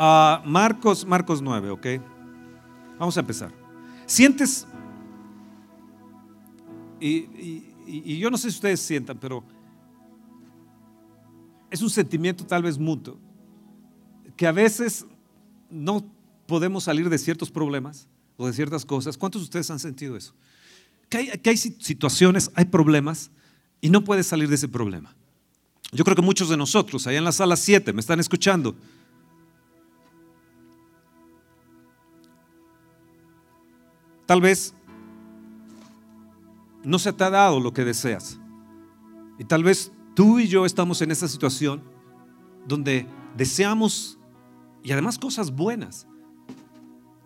Marcos, Marcos 9, ¿ok? Vamos a empezar. Sientes, y, yo no sé si ustedes sientan, pero es un sentimiento tal vez mutuo, que a veces no podemos salir de ciertos problemas o de ciertas cosas. ¿Cuántos de ustedes han sentido eso? Que hay, que hay situaciones, hay problemas y no puedes salir de ese problema. Yo creo que muchos de nosotros, allá en la sala 7, me están escuchando. Tal vez no se te ha dado lo que deseas. Y tal vez tú y yo estamos en esa situación donde deseamos, y además cosas buenas,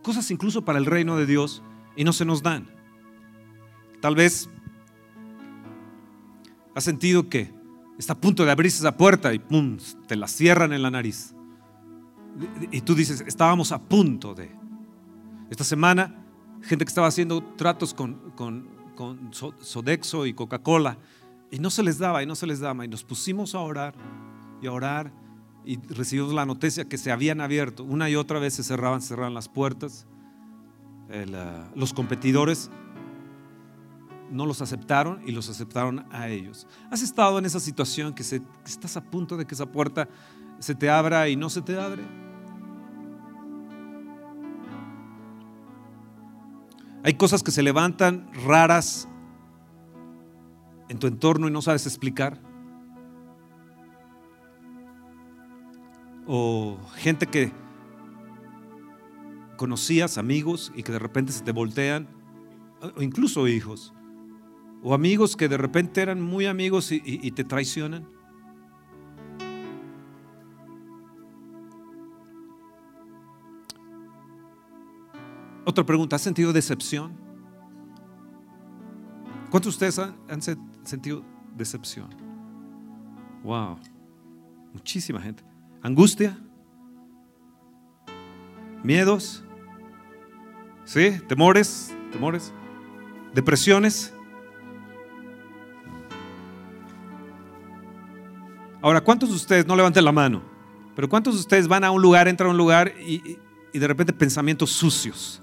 cosas incluso para el reino de Dios, y no se nos dan. Tal vez has sentido que está a punto de abrirse esa puerta y pum, te la cierran en la nariz. Y tú dices, estábamos a punto de. Esta semana, gente que estaba haciendo tratos con, con, con Sodexo y Coca-Cola y no se les daba y no se les daba. Y nos pusimos a orar y a orar y recibimos la noticia que se habían abierto. Una y otra vez se cerraban, cerraban las puertas. Ah, los competidores no los aceptaron y los aceptaron a ellos. ¿Has estado en esa situación que, estás a punto de que esa puerta se te abra y no se te abre? Hay cosas que se levantan raras en tu entorno y no sabes explicar. O gente que conocías, amigos, y que de repente se te voltean, o incluso hijos, o amigos que de repente eran muy amigos y, te traicionan. Otra pregunta, ¿has sentido decepción? ¿Cuántos de ustedes han, sentido decepción? Wow, muchísima gente. Angustia, miedos, ¿sí? Temores, temores, depresiones. Ahora, ¿cuántos de ustedes, no levanten la mano, pero cuántos de ustedes van a un lugar, entran a un lugar y, y de repente pensamientos sucios?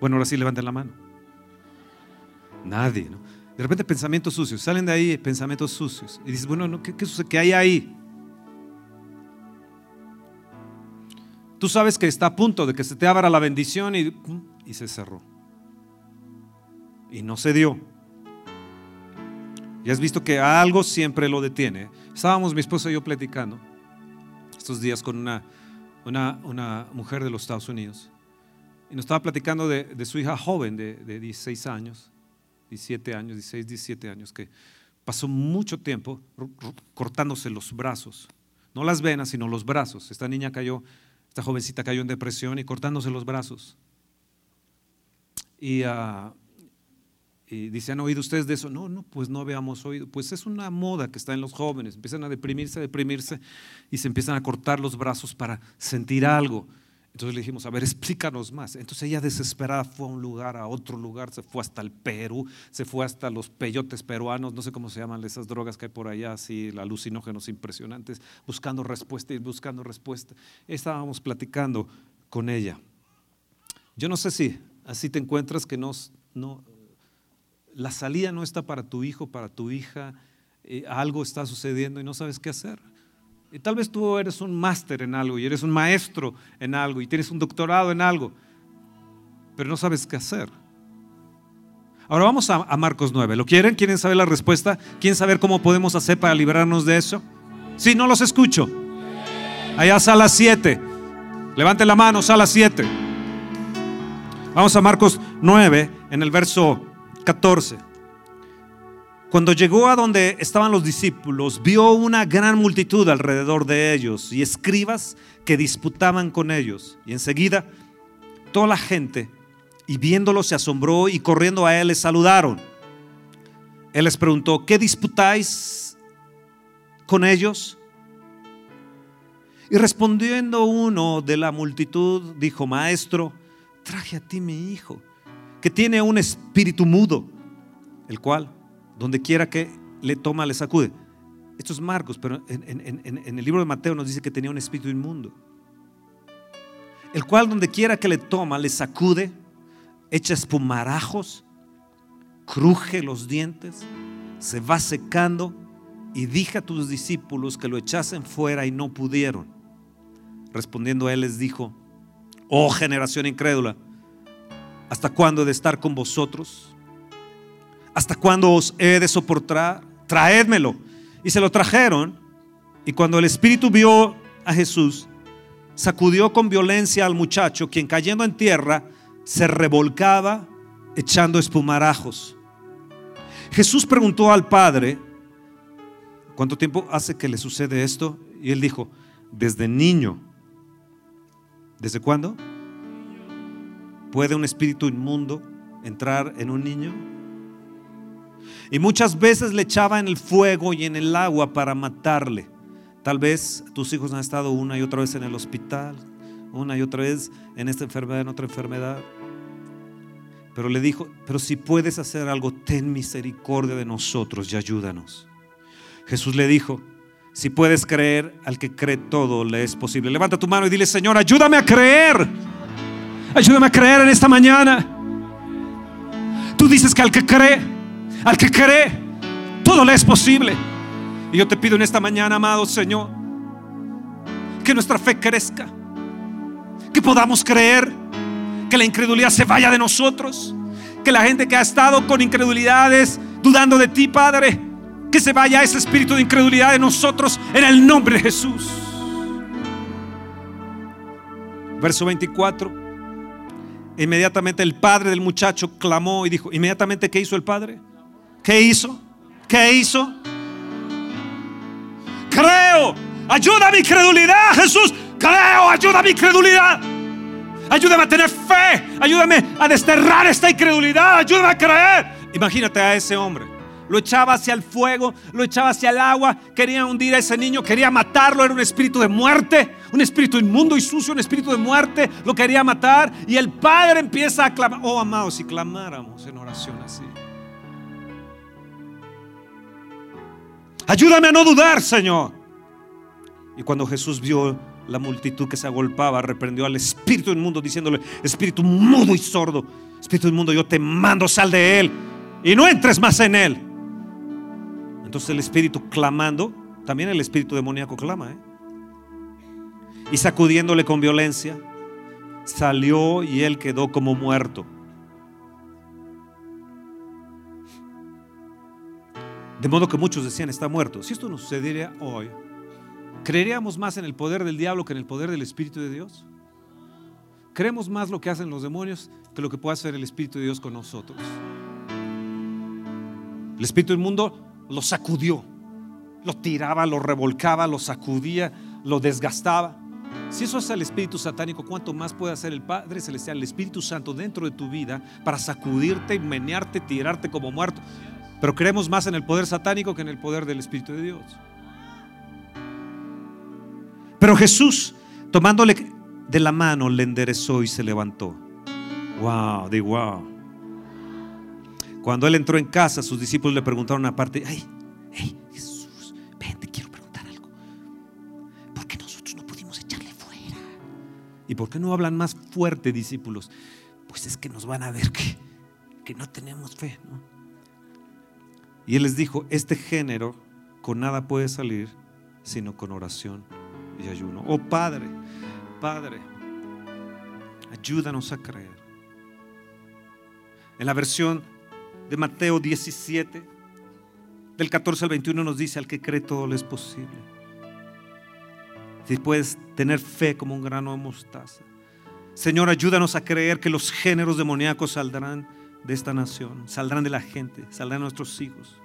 Bueno, ahora sí levanten la mano. Nadie, ¿no? De repente pensamientos sucios, salen de ahí pensamientos sucios. Y dices, bueno, ¿qué, qué, ¿qué hay ahí? Tú sabes que está a punto de que se te abra la bendición y, y se cerró. Y no se dio. Y has visto que algo siempre lo detiene. Estábamos mi esposa y yo platicando estos días con una, una, una mujer de los Estados Unidos. Y nos estaba platicando de, su hija joven de, de 16 años. 17 años, 16, 17 años, que pasó mucho tiempo cortándose los brazos, no las venas, sino los brazos. Esta niña cayó, esta jovencita cayó en depresión y cortándose los brazos. Y, uh, dice, ¿han oído ustedes de eso? No, no, pues no habíamos oído. Pues es una moda que está en los jóvenes. Empiezan a deprimirse, a deprimirse y se empiezan a cortar los brazos para sentir algo. Entonces le dijimos, a ver, explícanos más. Entonces ella desesperada fue a un lugar, a otro lugar, se fue hasta el Perú, se fue hasta los peyotes peruanos, no sé cómo se llaman esas drogas que hay por allá, así, alucinógenos impresionantes, buscando respuesta y buscando respuesta. Estábamos platicando con ella. Yo no sé si así te encuentras que no, no la salida no está para tu hijo, para tu hija, eh, algo está sucediendo y no sabes qué hacer. Y tal vez tú eres un máster en algo y eres un maestro en algo y tienes un doctorado en algo, pero no sabes qué hacer. Ahora vamos a, Marcos 9. ¿Lo quieren? ¿Quieren saber la respuesta? ¿Quieren saber cómo podemos hacer para librarnos de eso? Sí, no los escucho. Allá sala 7. Levanten la mano, sala 7. Vamos a Marcos 9 en el verso 14. Cuando llegó a donde estaban los discípulos, vio una gran multitud alrededor de ellos y escribas que disputaban con ellos. Y enseguida toda la gente, y viéndolo, se asombró y corriendo a él les saludaron. Él les preguntó, ¿qué disputáis con ellos? Y respondiendo uno de la multitud, dijo, Maestro, traje a ti mi hijo, que tiene un espíritu mudo, el cual donde quiera que le toma, le sacude. Esto es Marcos, pero en, el libro de Mateo nos dice que tenía un espíritu inmundo. el cual donde quiera que le toma, le sacude, echa espumarajos, cruje los dientes, se va secando y dije a tus discípulos que lo echasen fuera y no pudieron. Respondiendo a él les dijo, oh generación incrédula, ¿hasta cuándo he de estar con vosotros? ¿Hasta cuándo os he de soportar? Traédmelo. Y se lo trajeron. Y cuando el Espíritu vio a Jesús, sacudió con violencia al muchacho, quien cayendo en tierra se revolcaba echando espumarajos. Jesús preguntó al Padre, ¿cuánto tiempo hace que le sucede esto? Y él dijo, desde niño. ¿Desde cuándo? ¿Puede un espíritu inmundo entrar en un niño? Y muchas veces le echaba en el fuego y en el agua para matarle. Tal vez tus hijos han estado una y otra vez en el hospital, una y otra vez en esta enfermedad, en otra enfermedad. Pero le dijo, pero si puedes hacer algo, ten misericordia de nosotros y ayúdanos. Jesús le dijo, si puedes creer, al que cree todo le es posible. Levanta tu mano y dile, Señor, ayúdame a creer. Ayúdame a creer en esta mañana. Tú dices que al que cree, al que cree, todo le es posible. Y yo te pido en esta mañana, amado Señor, que nuestra fe crezca, que podamos creer, que la incredulidad se vaya de nosotros, que la gente que ha estado con incredulidades, dudando de ti, Padre, que se vaya ese espíritu de incredulidad de nosotros en el nombre de Jesús. Verso 24. Inmediatamente el padre del muchacho clamó y dijo, inmediatamente, ¿qué hizo el padre? ¿Qué hizo? ¿Qué hizo? creo. Ayuda a mi credulidad, Jesús. Creo, ayuda a mi credulidad. Ayúdame a tener fe. Ayúdame a desterrar esta incredulidad. Ayúdame a creer. Imagínate a ese hombre. Lo echaba hacia el fuego, lo echaba hacia el agua. Quería hundir a ese niño, quería matarlo. Era un espíritu de muerte, un espíritu inmundo y sucio, un espíritu de muerte. Lo quería matar. Y el padre empieza a clamar. Oh, amados, si clamáramos en oración así. Ayúdame a no dudar, Señor. Y cuando Jesús vio la multitud que se agolpaba, reprendió al espíritu inmundo diciéndole, espíritu mudo y sordo, espíritu inmundo, yo te mando, sal de él y no entres más en él. Entonces el espíritu clamando, también el espíritu demoníaco clama, ¿eh? y sacudiéndole con violencia, salió y él quedó como muerto. De modo que muchos decían, está muerto. Si esto nos sucediera hoy, ¿creeríamos más en el poder del diablo que en el poder del Espíritu de Dios? ¿Creemos más lo que hacen los demonios que lo que puede hacer el Espíritu de Dios con nosotros? El Espíritu del mundo lo sacudió, lo tiraba, lo revolcaba, lo sacudía, lo desgastaba. Si eso es el Espíritu satánico, ¿cuánto más puede hacer el Padre Celestial, el Espíritu Santo dentro de tu vida para sacudirte, menearte, tirarte como muerto? Pero creemos más en el poder satánico que en el poder del Espíritu de Dios. Pero Jesús, tomándole de la mano, le enderezó y se levantó. Wow, de wow. Cuando él entró en casa, sus discípulos le preguntaron aparte, ay, hey, Jesús, ven, te quiero preguntar algo. ¿Por qué nosotros no pudimos echarle fuera? ¿Y por qué no hablan más fuerte, discípulos? Pues es que nos van a ver que, que no tenemos fe, ¿no? Y él les dijo, este género con nada puede salir sino con oración y ayuno. Oh Padre, Padre, ayúdanos a creer. En la versión de Mateo 17, del 14 al 21 nos dice, al que cree todo le es posible. Si puedes tener fe como un grano de mostaza. Señor, ayúdanos a creer que los géneros demoníacos saldrán de esta nación, saldrán de la gente, saldrán nuestros hijos.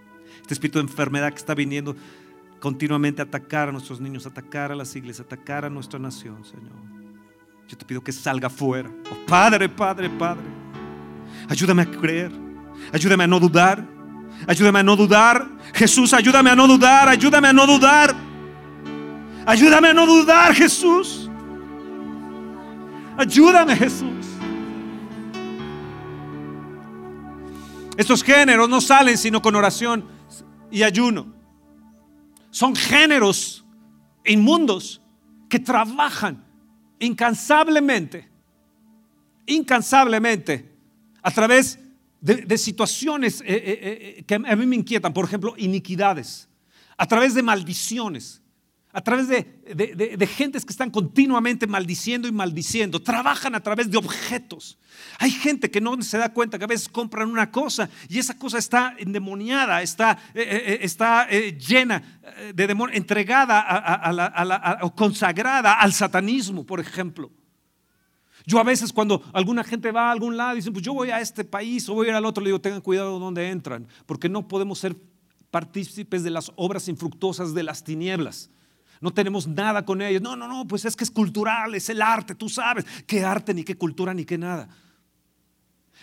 Este espíritu de enfermedad que está viniendo continuamente a atacar a nuestros niños, atacar a las iglesias, atacar a nuestra nación, Señor. Yo te pido que salga fuera. Oh, Padre, Padre, Padre. Ayúdame a creer. Ayúdame a no dudar. Ayúdame a no dudar. Jesús, ayúdame a no dudar. Ayúdame a no dudar. Ayúdame a no dudar, Jesús. Ayúdame, Jesús. Estos géneros no salen sino con oración y ayuno. Son géneros inmundos que trabajan incansablemente, incansablemente, a través de, situaciones eh, eh, eh, que a mí me inquietan, por ejemplo, iniquidades, a través de maldiciones, a través de, de, gentes que están continuamente maldiciendo y maldiciendo, trabajan a través de objetos. Hay gente que no se da cuenta que a veces compran una cosa y esa cosa está endemoniada, está, está llena de demonios, entregada o consagrada al satanismo, por ejemplo. Yo a veces cuando alguna gente va a algún lado y dicen, pues yo voy a este país o voy a ir al otro, le digo, tengan cuidado donde entran, porque no podemos ser partícipes de las obras infructuosas de las tinieblas. No tenemos nada con ellos. No, no, no, pues es que es cultural, es el arte, tú sabes, qué arte, ni qué cultura, ni qué nada.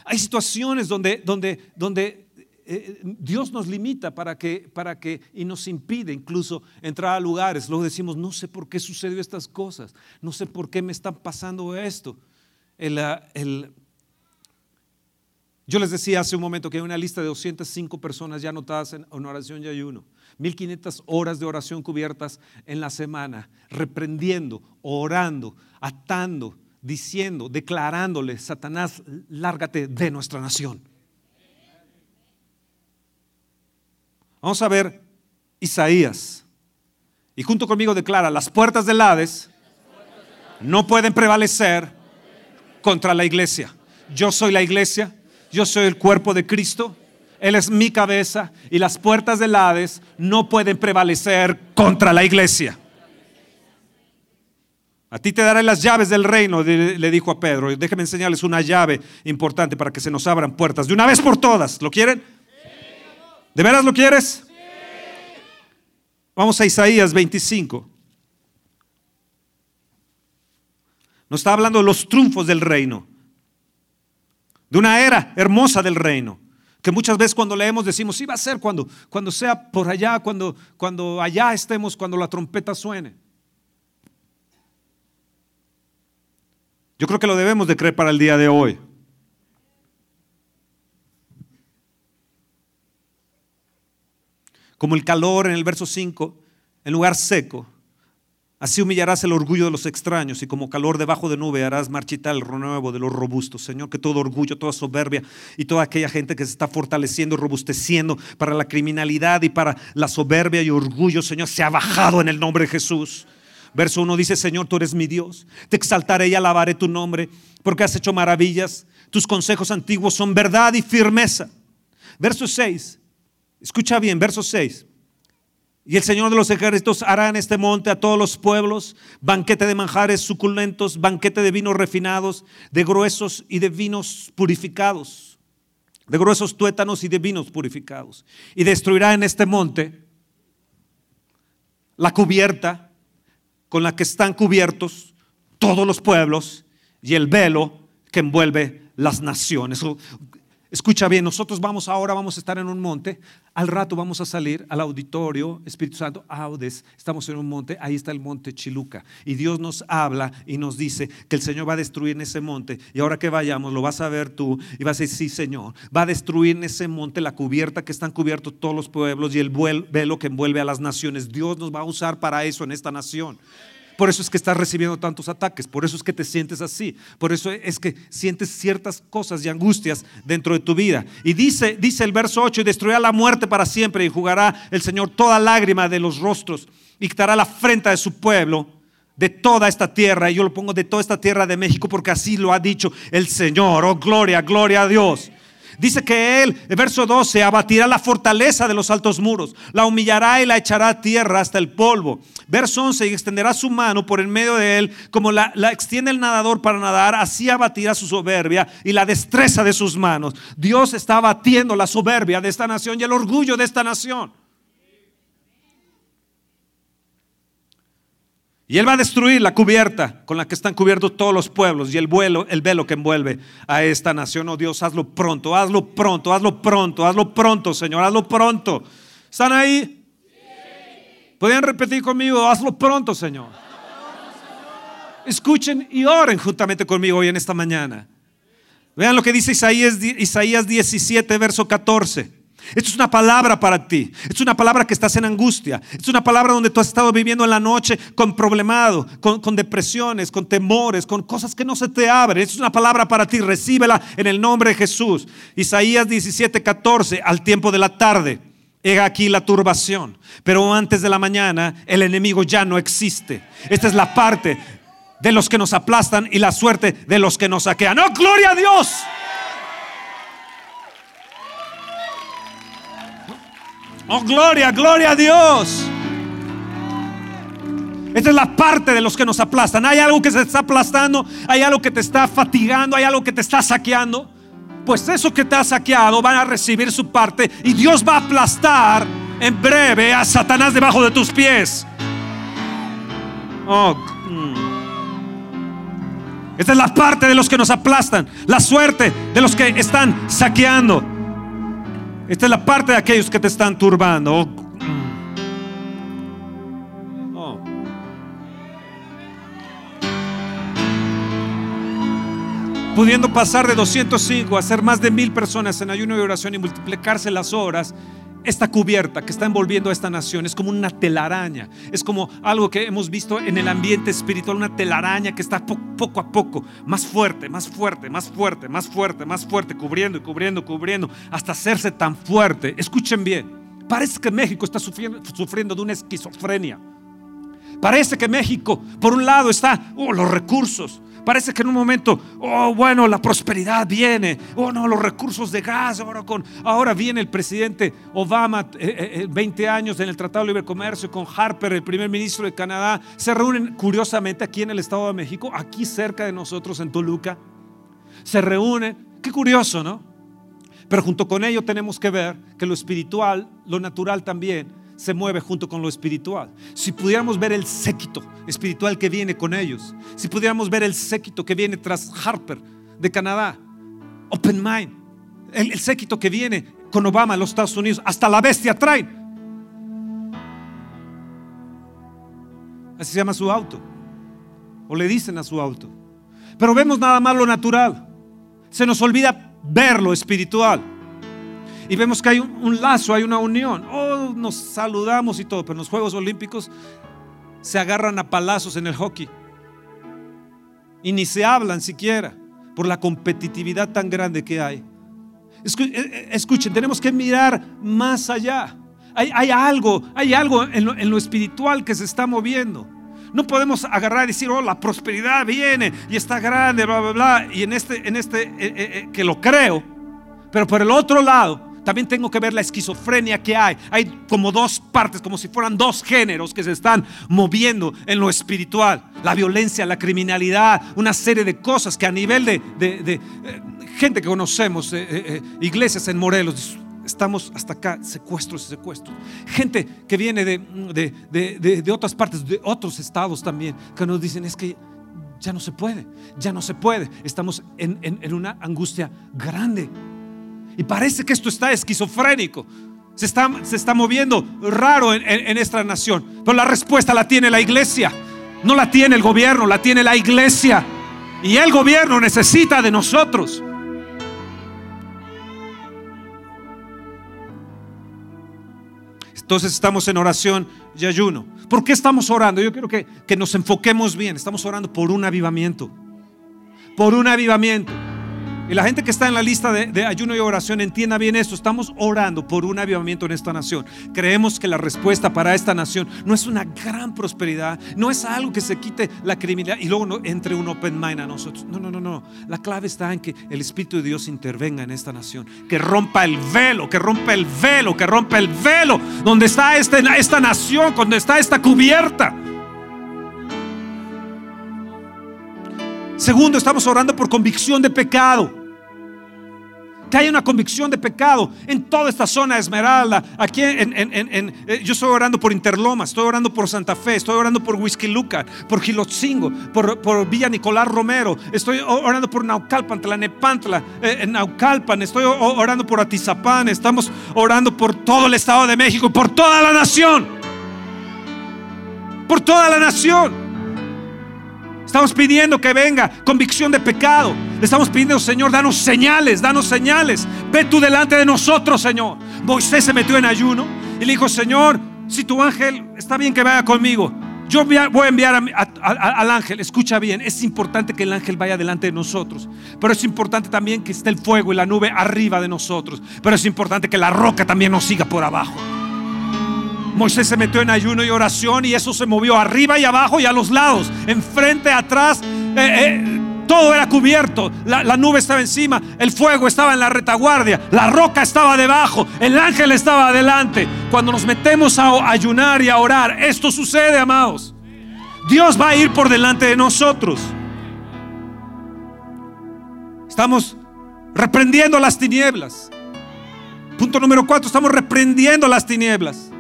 Hay situaciones donde, donde, donde eh, Dios nos limita para que, para que, y nos impide incluso entrar a lugares. Luego decimos, no sé por qué sucedió estas cosas, no sé por qué me está pasando esto. Ah, yo les decía hace un momento que hay una lista de 205 personas ya anotadas en, oración y ayuno. 1500 horas de oración cubiertas en la semana, reprendiendo, orando, atando, diciendo, declarándole, Satanás, lárgate de nuestra nación. Vamos a ver Isaías. Y junto conmigo declara, las puertas del Hades no pueden prevalecer contra la iglesia. Yo soy la iglesia, yo soy el cuerpo de Cristo, Él es mi cabeza y las puertas del Hades no pueden prevalecer contra la iglesia. A ti te daré las llaves del reino, le dijo a Pedro. Déjeme enseñarles una llave importante para que se nos abran puertas de una vez por todas. ¿Lo quieren? ¿De veras lo quieres? Vamos a Isaías 25. Nos está hablando de los triunfos del reino, de una era hermosa del reino, que muchas veces cuando leemos decimos, sí va a ser cuando, cuando sea por allá, cuando, cuando allá estemos, cuando la trompeta suene. Yo creo que lo debemos de creer para el día de hoy. Como el calor en el verso 5, en lugar seco, Así humillarás el orgullo de los extraños y como calor debajo de nube harás marchitar el renuevo de los robustos. Señor, que todo orgullo, toda soberbia y toda aquella gente que se está fortaleciendo robusteciendo para la criminalidad y para la soberbia y orgullo, Señor, se ha bajado en el nombre de Jesús. Verso 1 dice, Señor, tú eres mi Dios. Te exaltaré y alabaré tu nombre porque has hecho maravillas. Tus consejos antiguos son verdad y firmeza. Verso 6. Escucha bien, verso 6. Y el Señor de los ejércitos hará en este monte a todos los pueblos banquete de manjares suculentos, banquete de vinos refinados, de gruesos y de vinos purificados, de gruesos tuétanos y de vinos purificados. Y destruirá en este monte la cubierta con la que están cubiertos todos los pueblos y el velo que envuelve las naciones. Escucha bien, nosotros vamos ahora, vamos a estar en un monte, al rato vamos a salir al auditorio, Espíritu Santo, Audes, estamos en un monte, ahí está el monte Chiluca. Y Dios nos habla y nos dice que el Señor va a destruir en ese monte. Y ahora que vayamos, lo vas a ver tú y vas a decir, sí Señor, va a destruir en ese monte la cubierta que están cubiertos todos los pueblos y el velo que envuelve a las naciones. Dios nos va a usar para eso en esta nación. Por eso es que estás recibiendo tantos ataques, por eso es que te sientes así, por eso es que sientes ciertas cosas y angustias dentro de tu vida. Y dice, dice el verso 8, y destruirá la muerte para siempre y jugará el Señor toda lágrima de los rostros y quitará la frente de su pueblo de toda esta tierra, y yo lo pongo de toda esta tierra de México porque así lo ha dicho el Señor. Oh, gloria, gloria a Dios. Dice que Él, verso 12, abatirá la fortaleza de los altos muros, la humillará y la echará a tierra hasta el polvo. Verso 11, y extenderá su mano por en medio de Él, como la, la extiende el nadador para nadar, así abatirá su soberbia y la destreza de sus manos. Dios está abatiendo la soberbia de esta nación y el orgullo de esta nación. Y Él va a destruir la cubierta con la que están cubiertos todos los pueblos y el, vuelo, el velo que envuelve a esta nación. Oh Dios, hazlo pronto, hazlo pronto, hazlo pronto, hazlo pronto, Señor, hazlo pronto. ¿Están ahí? ¿Podrían repetir conmigo? Hazlo pronto, Señor. Escuchen y oren juntamente conmigo hoy en esta mañana. Vean lo que dice Isaías, Isaías 17, verso 14. Esto es una palabra para ti. Es una palabra que estás en angustia. Es una palabra donde tú has estado viviendo en la noche con problemado, con, depresiones, con temores, con cosas que no se te abren. Es una palabra para ti. Recíbela en el nombre de Jesús. Isaías 17, 14, al tiempo de la tarde. He aquí la turbación, pero antes de la mañana el enemigo ya no existe. Esta es la parte de los que nos aplastan y la suerte de los que nos saquean. ¡Oh, gloria a Dios! Oh, gloria, gloria a Dios. Esta es la parte de los que nos aplastan. Hay algo que se está aplastando, hay algo que te está fatigando, hay algo que te está saqueando. Pues eso que te ha saqueado van a recibir su parte y Dios va a aplastar en breve a Satanás debajo de tus pies. Oh, mm. Esta es la parte de los que nos aplastan, la suerte de los que están saqueando. Esta es la parte de aquellos que te están turbando. Oh. Pudiendo pasar de 205 a ser más de mil personas en ayuno y oración y multiplicarse las horas, esta cubierta que está envolviendo a esta nación es como una telaraña, es como algo que hemos visto en el ambiente espiritual, una telaraña que está poco a poco más fuerte, más fuerte, más fuerte, más fuerte, más fuerte, cubriendo y cubriendo, cubriendo, hasta hacerse tan fuerte. Escuchen bien, parece que México está sufriendo, sufriendo de una esquizofrenia. Parece que México, por un lado, está, oh, los recursos, Parece que en un momento, oh, bueno, la prosperidad viene. Oh, no, los recursos de gas. Ahora, con, ahora viene el presidente Obama, 20 eh, eh, eh, años en el Tratado de Libre Comercio, con Harper, el primer ministro de Canadá. Se reúnen curiosamente aquí en el Estado de México, aquí cerca de nosotros, en Toluca. Se reúnen. Qué curioso, ¿no? Pero junto con ello tenemos que ver que lo espiritual, lo natural también, se mueve junto con lo espiritual. Si pudiéramos ver el séquito espiritual que viene con ellos, si pudiéramos ver el séquito que viene tras Harper de Canadá, Open Mind, el, séquito que viene con Obama a los Estados Unidos, hasta la bestia traen. Así se llama su auto, o le dicen a su auto. Pero vemos nada más lo natural, se nos olvida ver lo espiritual y vemos que hay un, lazo, hay una unión. Oh, nos saludamos y todo, pero en los Juegos Olímpicos se agarran a palazos en el hockey y ni se hablan siquiera por la competitividad tan grande que hay. Eh, eh, escuchen, tenemos que mirar más allá. Hay, algo, hay algo en lo, espiritual que se está moviendo. No podemos agarrar y decir, oh, la prosperidad viene y está grande, bla, bla, bla. Y en este, en este eh, que lo creo. Pero por el otro lado, también tengo que ver la esquizofrenia que hay. Hay como dos partes, como si fueran dos géneros que se están moviendo en lo espiritual. La violencia, la criminalidad, una serie de cosas que a nivel de, eh, gente que conocemos, eh, eh, iglesias en Morelos, estamos hasta acá, secuestros y secuestros. Gente que viene de, otras partes, de otros estados también, que nos dicen es que ya no se puede, ya no se puede. Estamos en una angustia grande. Y parece que esto está esquizofrénico. Se está, se está moviendo raro en, esta nación. Pero la respuesta la tiene la iglesia. No la tiene el gobierno, la tiene la iglesia. Y el gobierno necesita de nosotros. Entonces estamos en oración y ayuno. ¿Por qué estamos orando? Yo quiero que, que nos enfoquemos bien. Estamos orando por un avivamiento. Por un avivamiento. Y la gente que está en la lista de, ayuno y oración entienda bien esto. Estamos orando por un avivamiento en esta nación. Creemos que la respuesta para esta nación no es una gran prosperidad, no es algo que se quite la criminalidad y luego no, entre un open mind a nosotros. No, no, no, no. La clave está en que el Espíritu de Dios intervenga en esta nación, que rompa el velo, que rompa el velo, que rompa el velo donde está este, esta nación, donde está esta cubierta. Segundo, estamos orando por convicción de pecado que haya una convicción de pecado en toda esta zona Esmeralda. Aquí eh, yo estoy orando por Interloma, estoy orando por Santa Fe, estoy orando por Whisky Luca, por Gilotzingo, por, Villa Nicolás Romero, estoy orando por Naucalpan, Tlanepantla, eh, Naucalpan, estoy orando por Atizapán, estamos orando por todo el Estado de México, por toda la nación, por toda la nación. Estamos pidiendo que venga convicción de pecado. Le estamos pidiendo, Señor, danos señales, danos señales. Ve tú delante de nosotros, Señor. Moisés se metió en ayuno y le dijo, Señor, si tu ángel está bien que vaya conmigo, yo voy a enviar al ángel. Escucha bien, es importante que el ángel vaya delante de nosotros. Pero es importante también que esté el fuego y la nube arriba de nosotros. Pero es importante que la roca también nos siga por abajo. Moisés se metió en ayuno y oración y eso se movió arriba y abajo y a los lados, enfrente, atrás. Eh, eh, todo era cubierto, la, la, nube estaba encima, el fuego estaba en la retaguardia, la roca estaba debajo, el ángel estaba adelante. Cuando nos metemos a ayunar y a orar, esto sucede, amados. Dios va a ir por delante de nosotros. Estamos reprendiendo las tinieblas. Punto número cuatro, estamos reprendiendo las tinieblas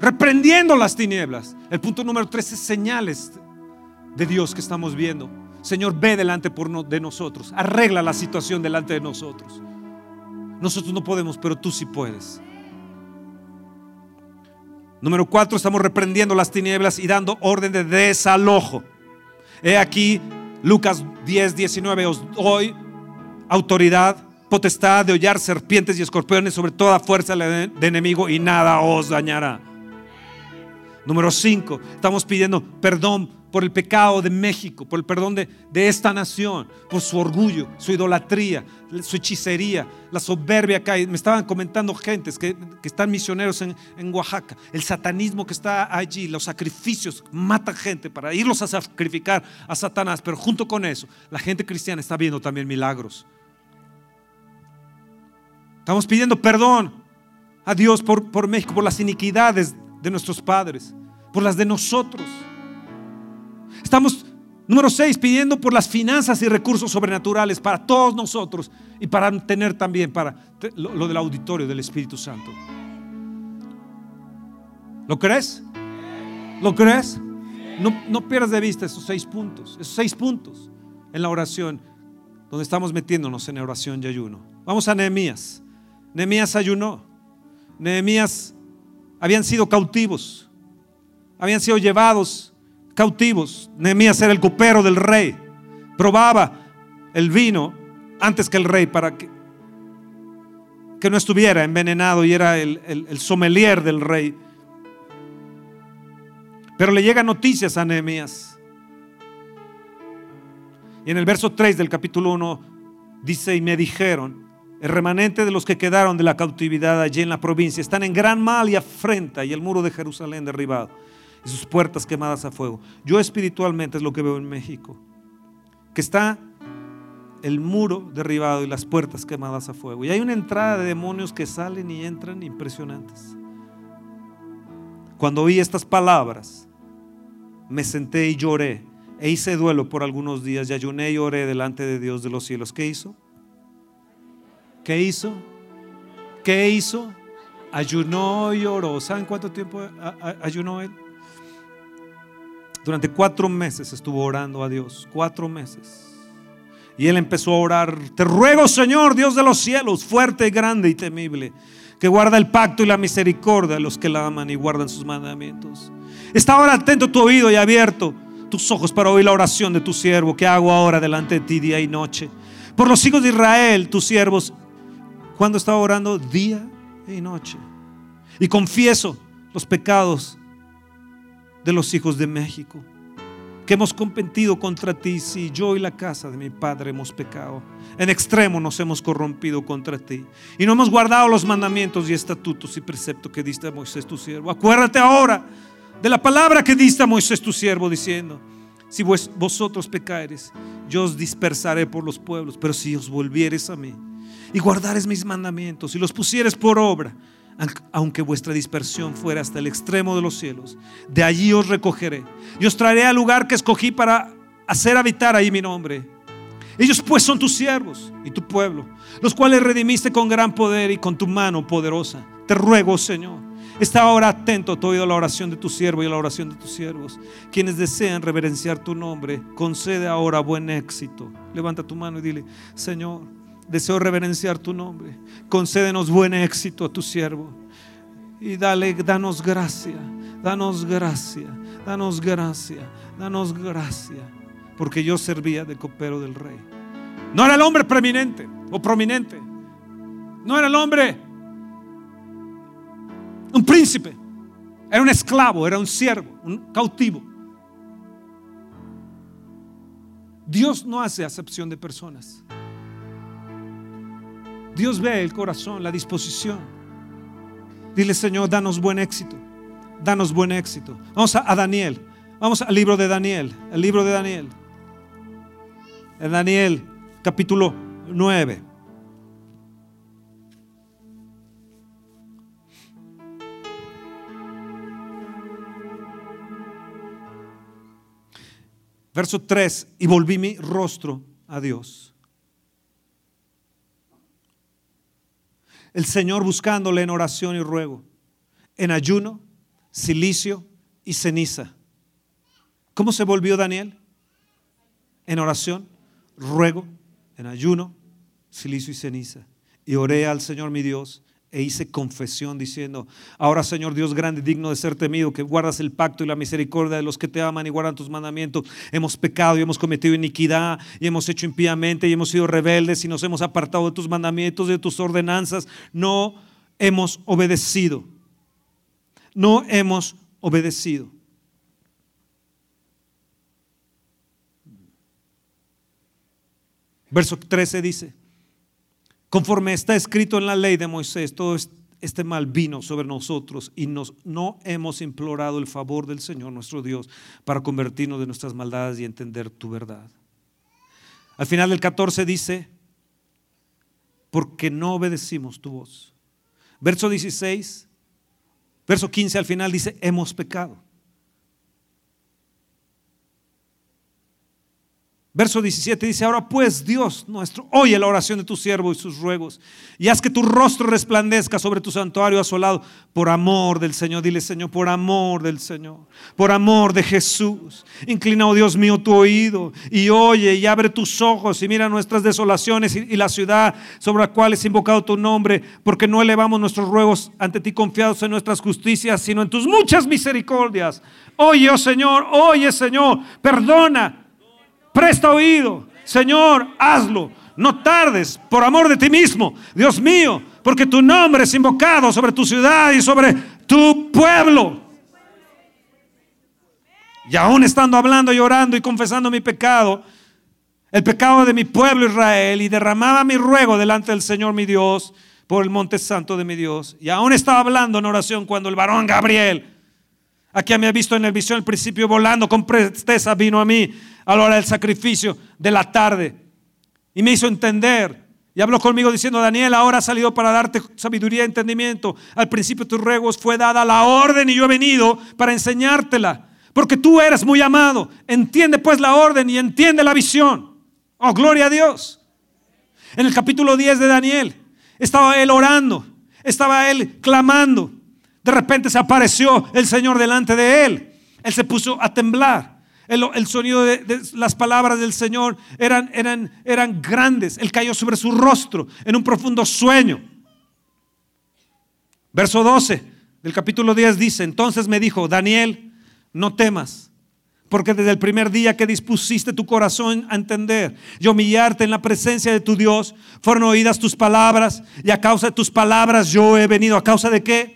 reprendiendo las tinieblas. El punto número tres es señales de Dios que estamos viendo. Señor, ve delante por de nosotros, arregla la situación delante de nosotros. Nosotros no podemos, pero tú sí puedes. Número cuatro, estamos reprendiendo las tinieblas y dando orden de desalojo. He aquí, Lucas 10, 19, os doy autoridad, potestad de hollar serpientes y escorpiones sobre toda fuerza de enemigo y nada os dañará. Número 5, estamos pidiendo perdón por el pecado de México, por el perdón de, esta nación, por su orgullo, su idolatría, su hechicería, la soberbia acá. Me estaban comentando gentes que, están misioneros en, en, Oaxaca, el satanismo que está allí, los sacrificios, matan gente para irlos a sacrificar a Satanás, pero junto con eso, la gente cristiana está viendo también milagros. Estamos pidiendo perdón a Dios por, por México, por las iniquidades de nuestros padres, por las de nosotros. Estamos, número seis, pidiendo por las finanzas y recursos sobrenaturales para todos nosotros y para tener también para lo, del auditorio del Espíritu Santo. ¿Lo crees? ¿Lo crees? No, no pierdas de vista esos seis puntos, esos seis puntos en la oración, donde estamos metiéndonos en oración y ayuno. Vamos a Nehemías. Nehemías ayunó. Nehemías habían sido cautivos, habían sido llevados cautivos. Nehemías era el copero del rey, probaba el vino antes que el rey para que, que no estuviera envenenado y era el, el, sommelier del rey. Pero le llegan noticias a Nehemías. Y en el verso 3 del capítulo 1 dice, y me dijeron, el remanente de los que quedaron de la cautividad allí en la provincia están en gran mal y afrenta y el muro de Jerusalén derribado y sus puertas quemadas a fuego. Yo espiritualmente es lo que veo en México, que está el muro derribado y las puertas quemadas a fuego. Y hay una entrada de demonios que salen y entran impresionantes. Cuando oí estas palabras, me senté y lloré e hice duelo por algunos días y ayuné y oré delante de Dios de los cielos. ¿Qué hizo? ¿Qué hizo? ¿Qué hizo? Ayunó y oró. ¿Saben cuánto tiempo ayunó él? Durante cuatro meses estuvo orando a Dios. Cuatro meses. Y él empezó a orar. Te ruego, Señor, Dios de los cielos, fuerte, grande y temible, que guarda el pacto y la misericordia de los que la aman y guardan sus mandamientos. Está ahora atento tu oído y abierto tus ojos para oír la oración de tu siervo que hago ahora delante de ti día y noche. Por los hijos de Israel, tus siervos, cuando estaba orando día y noche. Y confieso los pecados de los hijos de México, que hemos competido contra ti, si yo y la casa de mi padre hemos pecado. En extremo nos hemos corrompido contra ti. Y no hemos guardado los mandamientos y estatutos y preceptos que diste a Moisés tu siervo. Acuérdate ahora de la palabra que diste a Moisés tu siervo, diciendo, si vosotros pecares, yo os dispersaré por los pueblos, pero si os volvieres a mí, y guardares mis mandamientos y los pusieres por obra, aunque vuestra dispersión fuera hasta el extremo de los cielos, de allí os recogeré y os traeré al lugar que escogí para hacer habitar ahí mi nombre. Ellos pues son tus siervos y tu pueblo, los cuales redimiste con gran poder y con tu mano poderosa. Te ruego, Señor, está ahora atento a oído la oración de tu siervo y a la oración de tus siervos. Quienes desean reverenciar tu nombre, concede ahora buen éxito. Levanta tu mano y dile, Señor, Deseo reverenciar tu nombre. Concédenos buen éxito a tu siervo. Y dale, danos gracia, danos gracia, danos gracia, danos gracia, porque yo servía de copero del rey. No era el hombre preeminente o prominente, no era el hombre un príncipe, era un esclavo, era un siervo, un cautivo. Dios no hace acepción de personas. Dios ve el corazón, la disposición. Dile, Señor, danos buen éxito. Danos buen éxito. Vamos a, Daniel. Vamos al libro de Daniel. El libro de Daniel. En Daniel, capítulo 9. Verso 3, y volví mi rostro a Dios. El Señor buscándole en oración y ruego, en ayuno, silicio y ceniza. ¿Cómo se volvió Daniel? En oración, ruego, en ayuno, silicio y ceniza. Y oré al Señor mi Dios e hice confesión diciendo, ahora Señor Dios grande, digno de ser temido, que guardas el pacto y la misericordia de los que te aman y guardan tus mandamientos. Hemos pecado y hemos cometido iniquidad y hemos hecho impíamente y hemos sido rebeldes y nos hemos apartado de tus mandamientos, de tus ordenanzas. No hemos obedecido. No hemos obedecido. Verso 13 dice, Conforme está escrito en la ley de Moisés, todo este mal vino sobre nosotros y nos, no hemos implorado el favor del Señor nuestro Dios para convertirnos de nuestras maldades y entender tu verdad. Al final del 14 dice, porque no obedecimos tu voz. Verso 16, verso 15 al final dice, hemos pecado. Verso 17 dice, ahora pues Dios nuestro, oye la oración de tu siervo y sus ruegos, y haz que tu rostro resplandezca sobre tu santuario asolado, por amor del Señor. Dile, Señor, por amor del Señor, por amor de Jesús. Inclina, oh Dios mío, tu oído y oye y abre tus ojos y mira nuestras desolaciones y, y la ciudad sobre la cual es invocado tu nombre, porque no elevamos nuestros ruegos ante ti confiados en nuestras justicias, sino en tus muchas misericordias. Oye, oh Señor, oye, Señor, perdona Presta oído. Señor, hazlo. No tardes por amor de ti mismo, Dios mío, porque tu nombre es invocado sobre tu ciudad y sobre tu pueblo. Y aún estando hablando, llorando y confesando mi pecado, el pecado de mi pueblo Israel, y derramaba mi ruego delante del Señor mi Dios por el monte santo de mi Dios. Y aún estaba hablando en oración cuando el varón Gabriel, a quien me ha visto en el visión al principio volando con presteza, vino a mí a la hora del sacrificio de la tarde. Y me hizo entender. Y habló conmigo diciendo, Daniel, ahora ha salido para darte sabiduría y entendimiento. Al principio de tus ruegos fue dada la orden y yo he venido para enseñártela. Porque tú eres muy amado. Entiende pues la orden y entiende la visión. Oh, gloria a Dios. En el capítulo 10 de Daniel estaba él orando, estaba él clamando. De repente se apareció el Señor delante de él. Él se puso a temblar. El, sonido de, las palabras del Señor eran, eran, eran grandes. Él cayó sobre su rostro en un profundo sueño. Verso 12 del capítulo 10 dice, entonces me dijo, Daniel, no temas, porque desde el primer día que dispusiste tu corazón a entender y humillarte en la presencia de tu Dios, fueron oídas tus palabras y a causa de tus palabras yo he venido. ¿A causa de qué?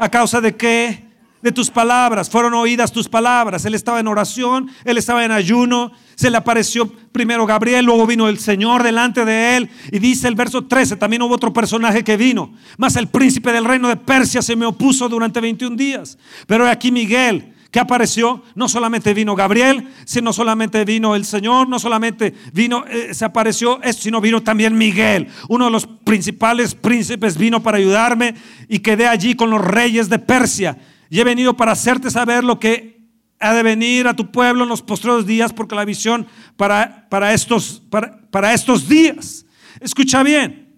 ¿A causa de qué? de tus palabras, fueron oídas tus palabras. Él estaba en oración, él estaba en ayuno, se le apareció primero Gabriel, luego vino el Señor delante de él. Y dice el verso 13, también hubo otro personaje que vino, mas el príncipe del reino de Persia se me opuso durante 21 días. Pero aquí Miguel, que apareció, no solamente vino Gabriel, sino solamente vino el Señor, no solamente vino, eh, se apareció, sino vino también Miguel, uno de los principales príncipes, vino para ayudarme y quedé allí con los reyes de Persia. Y he venido para hacerte saber lo que ha de venir a tu pueblo en los postreros días, porque la visión para, para, estos, para, para estos días. Escucha bien,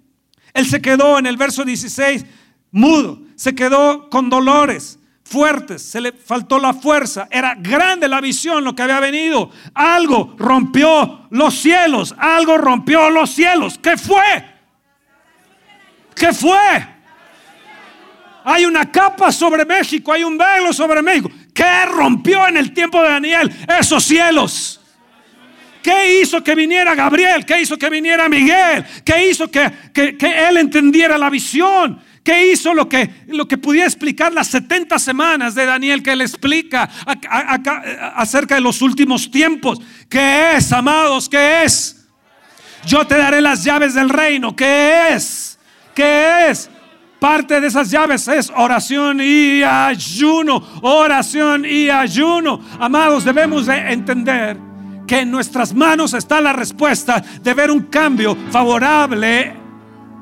él se quedó en el verso 16 mudo, se quedó con dolores fuertes, se le faltó la fuerza, era grande la visión, lo que había venido. Algo rompió los cielos, algo rompió los cielos. ¿Qué fue? ¿Qué fue? Hay una capa sobre México, hay un velo sobre México. ¿Qué rompió en el tiempo de Daniel esos cielos? ¿Qué hizo que viniera Gabriel? ¿Qué hizo que viniera Miguel? ¿Qué hizo que, él entendiera la visión? ¿Qué hizo lo que, lo que pudiera explicar las 70 semanas de Daniel que él explica acerca de los últimos tiempos? ¿Qué es, amados? ¿Qué es? Yo te daré las llaves del reino. ¿Qué es? ¿Qué es? Parte de esas llaves es oración y ayuno. Oración y ayuno. Amados, debemos de entender que en nuestras manos está la respuesta de ver un cambio favorable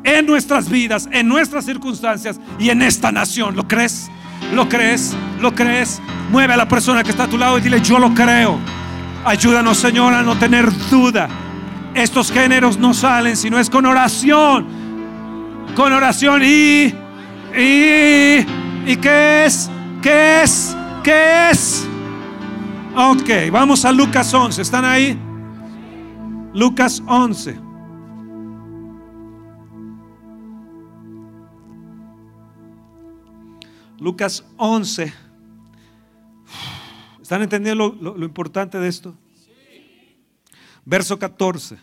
en nuestras vidas, en nuestras circunstancias y en esta nación. ¿Lo crees? ¿Lo crees? ¿Lo crees? Mueve a la persona que está a tu lado y dile, yo lo creo. Ayúdanos, Señor, a no tener duda. Estos géneros no salen si no es con oración. Con oración y... ¿Y, ¿y qué es? ¿Qué es? ¿Qué es? Ok, vamos a Lucas 11. ¿Están ahí? Lucas 11. Lucas 11. ¿Están entendiendo lo, importante de esto? Verso 14.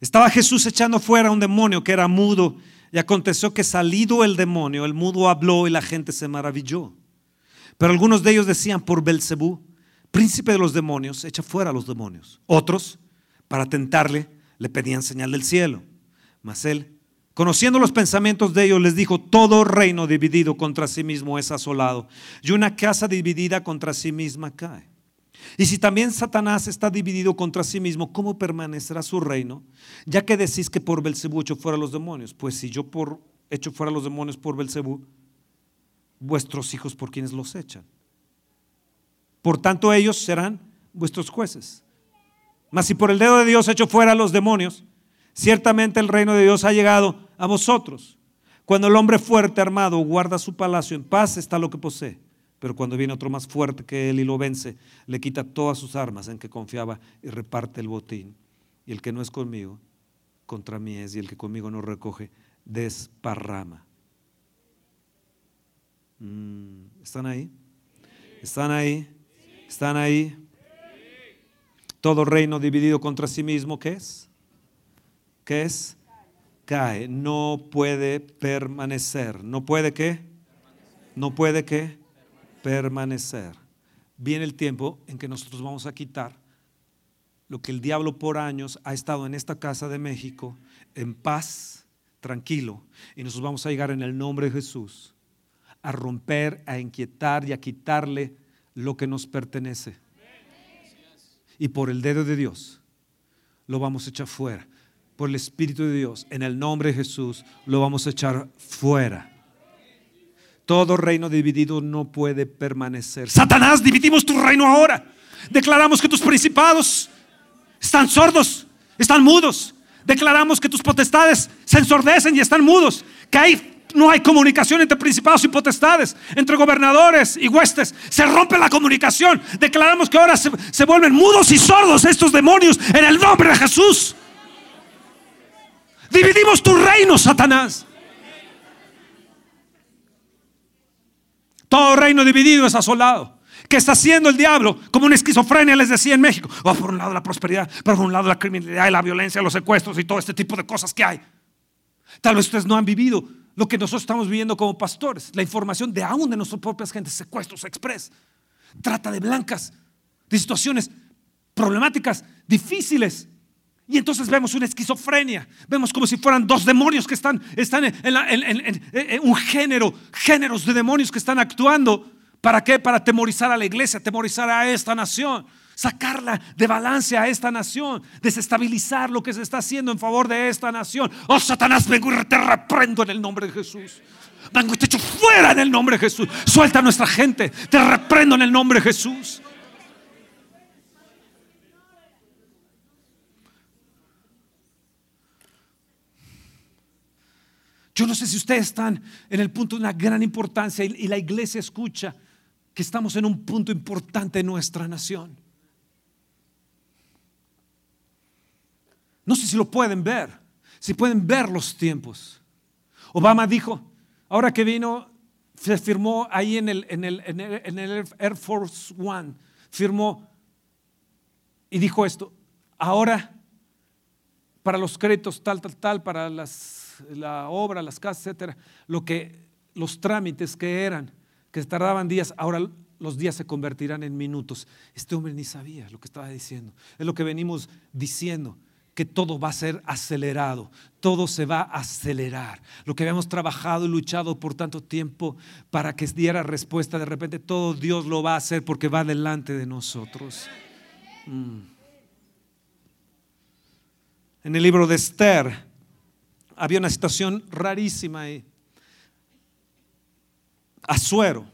Estaba Jesús echando fuera un demonio que era mudo y aconteció que salido el demonio, el mudo habló y la gente se maravilló. Pero algunos de ellos decían por Belcebú, príncipe de los demonios, echa fuera a los demonios. Otros, para tentarle, le pedían señal del cielo. Mas él, conociendo los pensamientos de ellos, les dijo, todo reino dividido contra sí mismo es asolado, y una casa dividida contra sí misma cae. Y si también Satanás está dividido contra sí mismo, ¿cómo permanecerá su reino? Ya que decís que por Belcebú echo fuera los demonios. Pues si yo por echo fuera los demonios por Belcebú, vuestros hijos por quienes los echan. Por tanto, ellos serán vuestros jueces. Mas si por el dedo de Dios hecho fuera los demonios, ciertamente el reino de Dios ha llegado a vosotros. Cuando el hombre fuerte armado guarda su palacio en paz, está lo que posee. Pero cuando viene otro más fuerte que él y lo vence, le quita todas sus armas en que confiaba y reparte el botín. Y el que no es conmigo, contra mí es, y el que conmigo no recoge, desparrama. Mm, ¿Están ahí? ¿Están ahí? ¿Están ahí? Todo reino dividido contra sí mismo, ¿qué es? ¿Qué es? Cae. No puede permanecer. ¿No puede qué? No puede qué? Permanecer. Viene el tiempo en que nosotros vamos a quitar lo que el diablo por años ha estado en esta casa de México en paz, tranquilo, y nosotros vamos a llegar en el nombre de Jesús a romper, a inquietar y a quitarle lo que nos pertenece. Y por el dedo de Dios lo vamos a echar fuera. Por el Espíritu de Dios, en el nombre de Jesús, lo vamos a echar fuera. Todo reino dividido no puede permanecer. Satanás, dividimos tu reino ahora. Declaramos que tus principados están sordos, están mudos. Declaramos que tus potestades se ensordecen y están mudos. Que hay no hay comunicación entre principados y potestades, entre gobernadores y huestes. Se rompe la comunicación. Declaramos que ahora se, se, vuelven mudos y sordos estos demonios en el nombre de Jesús. Dividimos tu reino, Satanás. Todo reino dividido es asolado. ¿Qué está haciendo el diablo? Como una esquizofrenia les decía en México. Oh, por un lado la prosperidad, por un lado la criminalidad y la violencia, los secuestros y todo este tipo de cosas que hay. Tal vez ustedes no han vivido lo que nosotros estamos viviendo como pastores, la información de aún de nuestras propias gentes, secuestros express, trata de blancas, de situaciones problemáticas, difíciles. Y entonces vemos una esquizofrenia, vemos como si fueran dos demonios que están, están en, en, un género, géneros de demonios que están actuando. ¿Para qué? Para temorizar a la iglesia, temorizar a esta nación sacarla de balance a esta nación, desestabilizar lo que se está haciendo en favor de esta nación. Oh, Satanás, vengo y te reprendo en el nombre de Jesús. Vengo y te echo fuera en el nombre de Jesús. Suelta a nuestra gente, te reprendo en el nombre de Jesús. Yo no sé si ustedes están en el punto de una gran importancia y la iglesia escucha que estamos en un punto importante en nuestra nación. No sé si lo pueden ver, si pueden ver los tiempos. Obama dijo, ahora que vino Se firmó ahí en el, en el, en el, en el Air Force One, firmó y dijo esto, ahora para los créditos tal, tal, tal, para las, la obra, las casas, etcétera, lo que, los trámites que eran, que tardaban días, ahora los días se convertirán en minutos. Este hombre ni sabía lo que estaba diciendo. Es lo que venimos diciendo que todo va a ser acelerado, todo se va a acelerar. Lo que habíamos trabajado y luchado por tanto tiempo para que diera respuesta, de repente todo Dios lo va a hacer porque va delante de nosotros. Mm. En el libro de Esther había una situación rarísima ahí. Azuero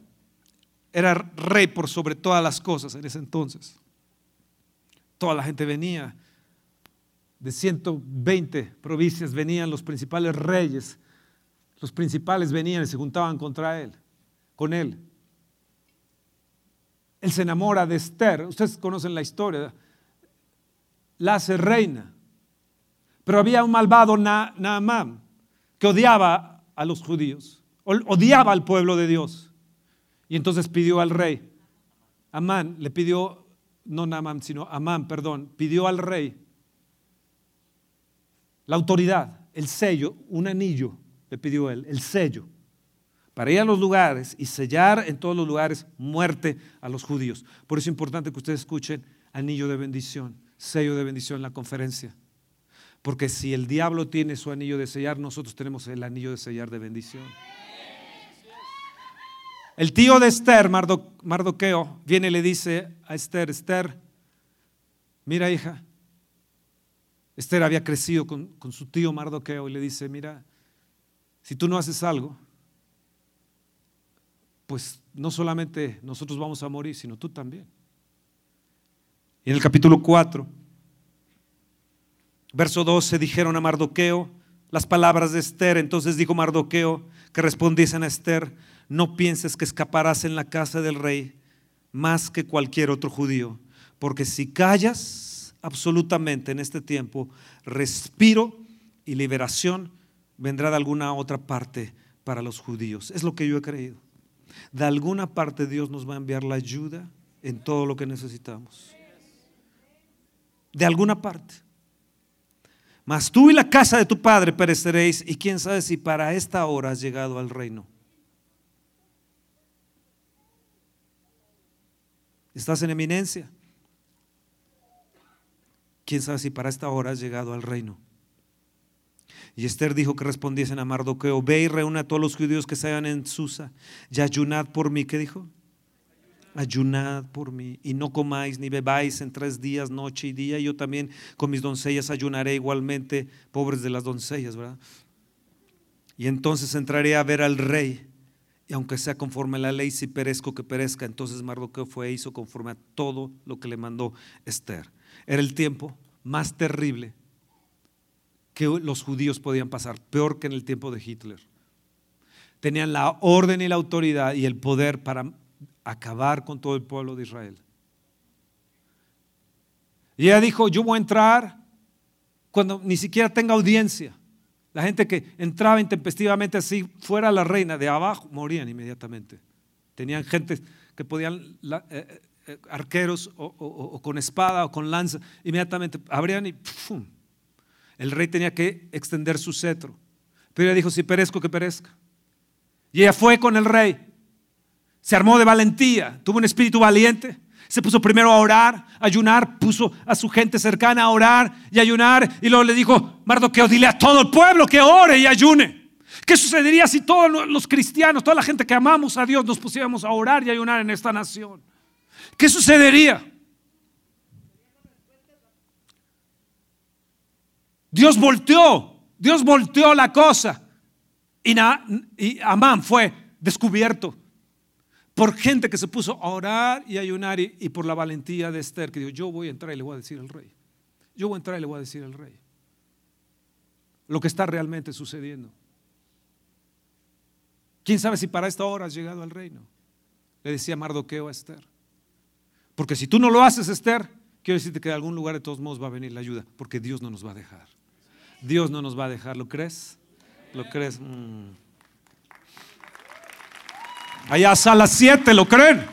era rey por sobre todas las cosas en ese entonces. Toda la gente venía de 120 provincias, venían los principales reyes. Los principales venían y se juntaban contra él, con él. Él se enamora de Esther. Ustedes conocen la historia. La hace reina. Pero había un malvado Naamán que odiaba a los judíos, odiaba al pueblo de Dios. Y entonces pidió al rey, Amán, le pidió, no Naamán, sino Amán, perdón, pidió al rey la autoridad, el sello, un anillo, le pidió él, el sello, para ir a los lugares y sellar en todos los lugares muerte a los judíos. Por eso es importante que ustedes escuchen anillo de bendición, sello de bendición en la conferencia. Porque si el diablo tiene su anillo de sellar, nosotros tenemos el anillo de sellar de bendición. El tío de Esther, Mardoqueo, viene y le dice a Esther, Esther, mira hija, Esther había crecido con, con, su tío Mardoqueo y le dice, mira, si tú no haces algo, pues no solamente nosotros vamos a morir, sino tú también. Y en el capítulo 4, Verso 12 dijeron a Mardoqueo las palabras de Esther. Entonces dijo Mardoqueo que respondiesen a Esther, no pienses que escaparás en la casa del rey más que cualquier otro judío, porque si callas absolutamente en este tiempo, respiro y liberación vendrá de alguna otra parte para los judíos. Es lo que yo he creído. De alguna parte Dios nos va a enviar la ayuda en todo lo que necesitamos. De alguna parte. Mas tú y la casa de tu padre pereceréis, y quién sabe si para esta hora has llegado al reino. Estás en eminencia. Quién sabe si para esta hora has llegado al reino. Y Esther dijo que respondiesen a Mardoqueo: Ve y reúne a todos los judíos que se hallan en Susa y ayunad por mí. ¿Qué dijo? Ayunad por mí y no comáis ni bebáis en tres días, noche y día. Yo también con mis doncellas ayunaré igualmente, pobres de las doncellas, ¿verdad? Y entonces entraré a ver al rey. Y aunque sea conforme a la ley, si perezco, que perezca. Entonces Mardoqueo fue e hizo conforme a todo lo que le mandó Esther. Era el tiempo más terrible que los judíos podían pasar, peor que en el tiempo de Hitler. Tenían la orden y la autoridad y el poder para acabar con todo el pueblo de Israel. Y ella dijo, yo voy a entrar cuando ni siquiera tenga audiencia. La gente que entraba intempestivamente así, fuera la reina, de abajo, morían inmediatamente. Tenían gente que podían, eh, eh, eh, arqueros o, con espada o con lanza, inmediatamente abrían y el rey tenía que extender su cetro. Pero ella dijo, si perezco, que perezca. Y ella fue con el rey se armó de valentía, tuvo un espíritu valiente. Se puso primero a orar, a ayunar, puso a su gente cercana a orar y ayunar. Y luego le dijo, Mardoqueo, dile a todo el pueblo que ore y ayune. ¿Qué sucedería si todos los cristianos, toda la gente que amamos a Dios, nos pusiéramos a orar y ayunar en esta nación? ¿Qué sucedería? Dios volteó, Dios volteó la cosa. Y Amán fue descubierto por gente que se puso a orar y ayunar y, y, por la valentía de Esther que dijo, yo voy a entrar y le voy a decir al rey. Yo voy a entrar y le voy a decir al rey lo que está realmente sucediendo. ¿Quién sabe si para esta hora has llegado al reino? Le decía Mardoqueo a Esther. Porque si tú no lo haces, Esther, quiero decirte que de algún lugar de todos modos va a venir la ayuda, porque Dios no nos va a dejar. Dios no nos va a dejar, ¿lo crees? ¿Lo crees? Mm. Allá sala 7, ¿lo creen?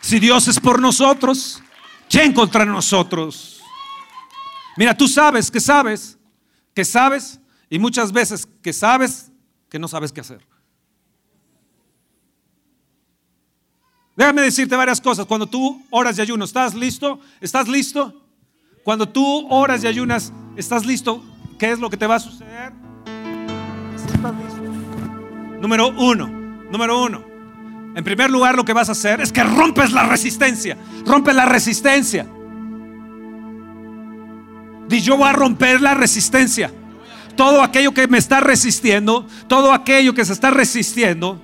Si Dios es por nosotros, ¿quién contra nosotros? Mira, tú sabes que sabes, que sabes, y muchas veces que sabes que no sabes qué hacer. Déjame decirte varias cosas. Cuando tú oras y ayunas, ¿estás listo? ¿Estás listo? Cuando tú oras y ayunas, ¿estás listo? ¿Qué es lo que te va a suceder? ¿Estás listo? Número uno, número uno. En primer lugar, lo que vas a hacer es que rompes la resistencia. Rompes la resistencia. Di yo voy a romper la resistencia. Todo aquello que me está resistiendo, todo aquello que se está resistiendo,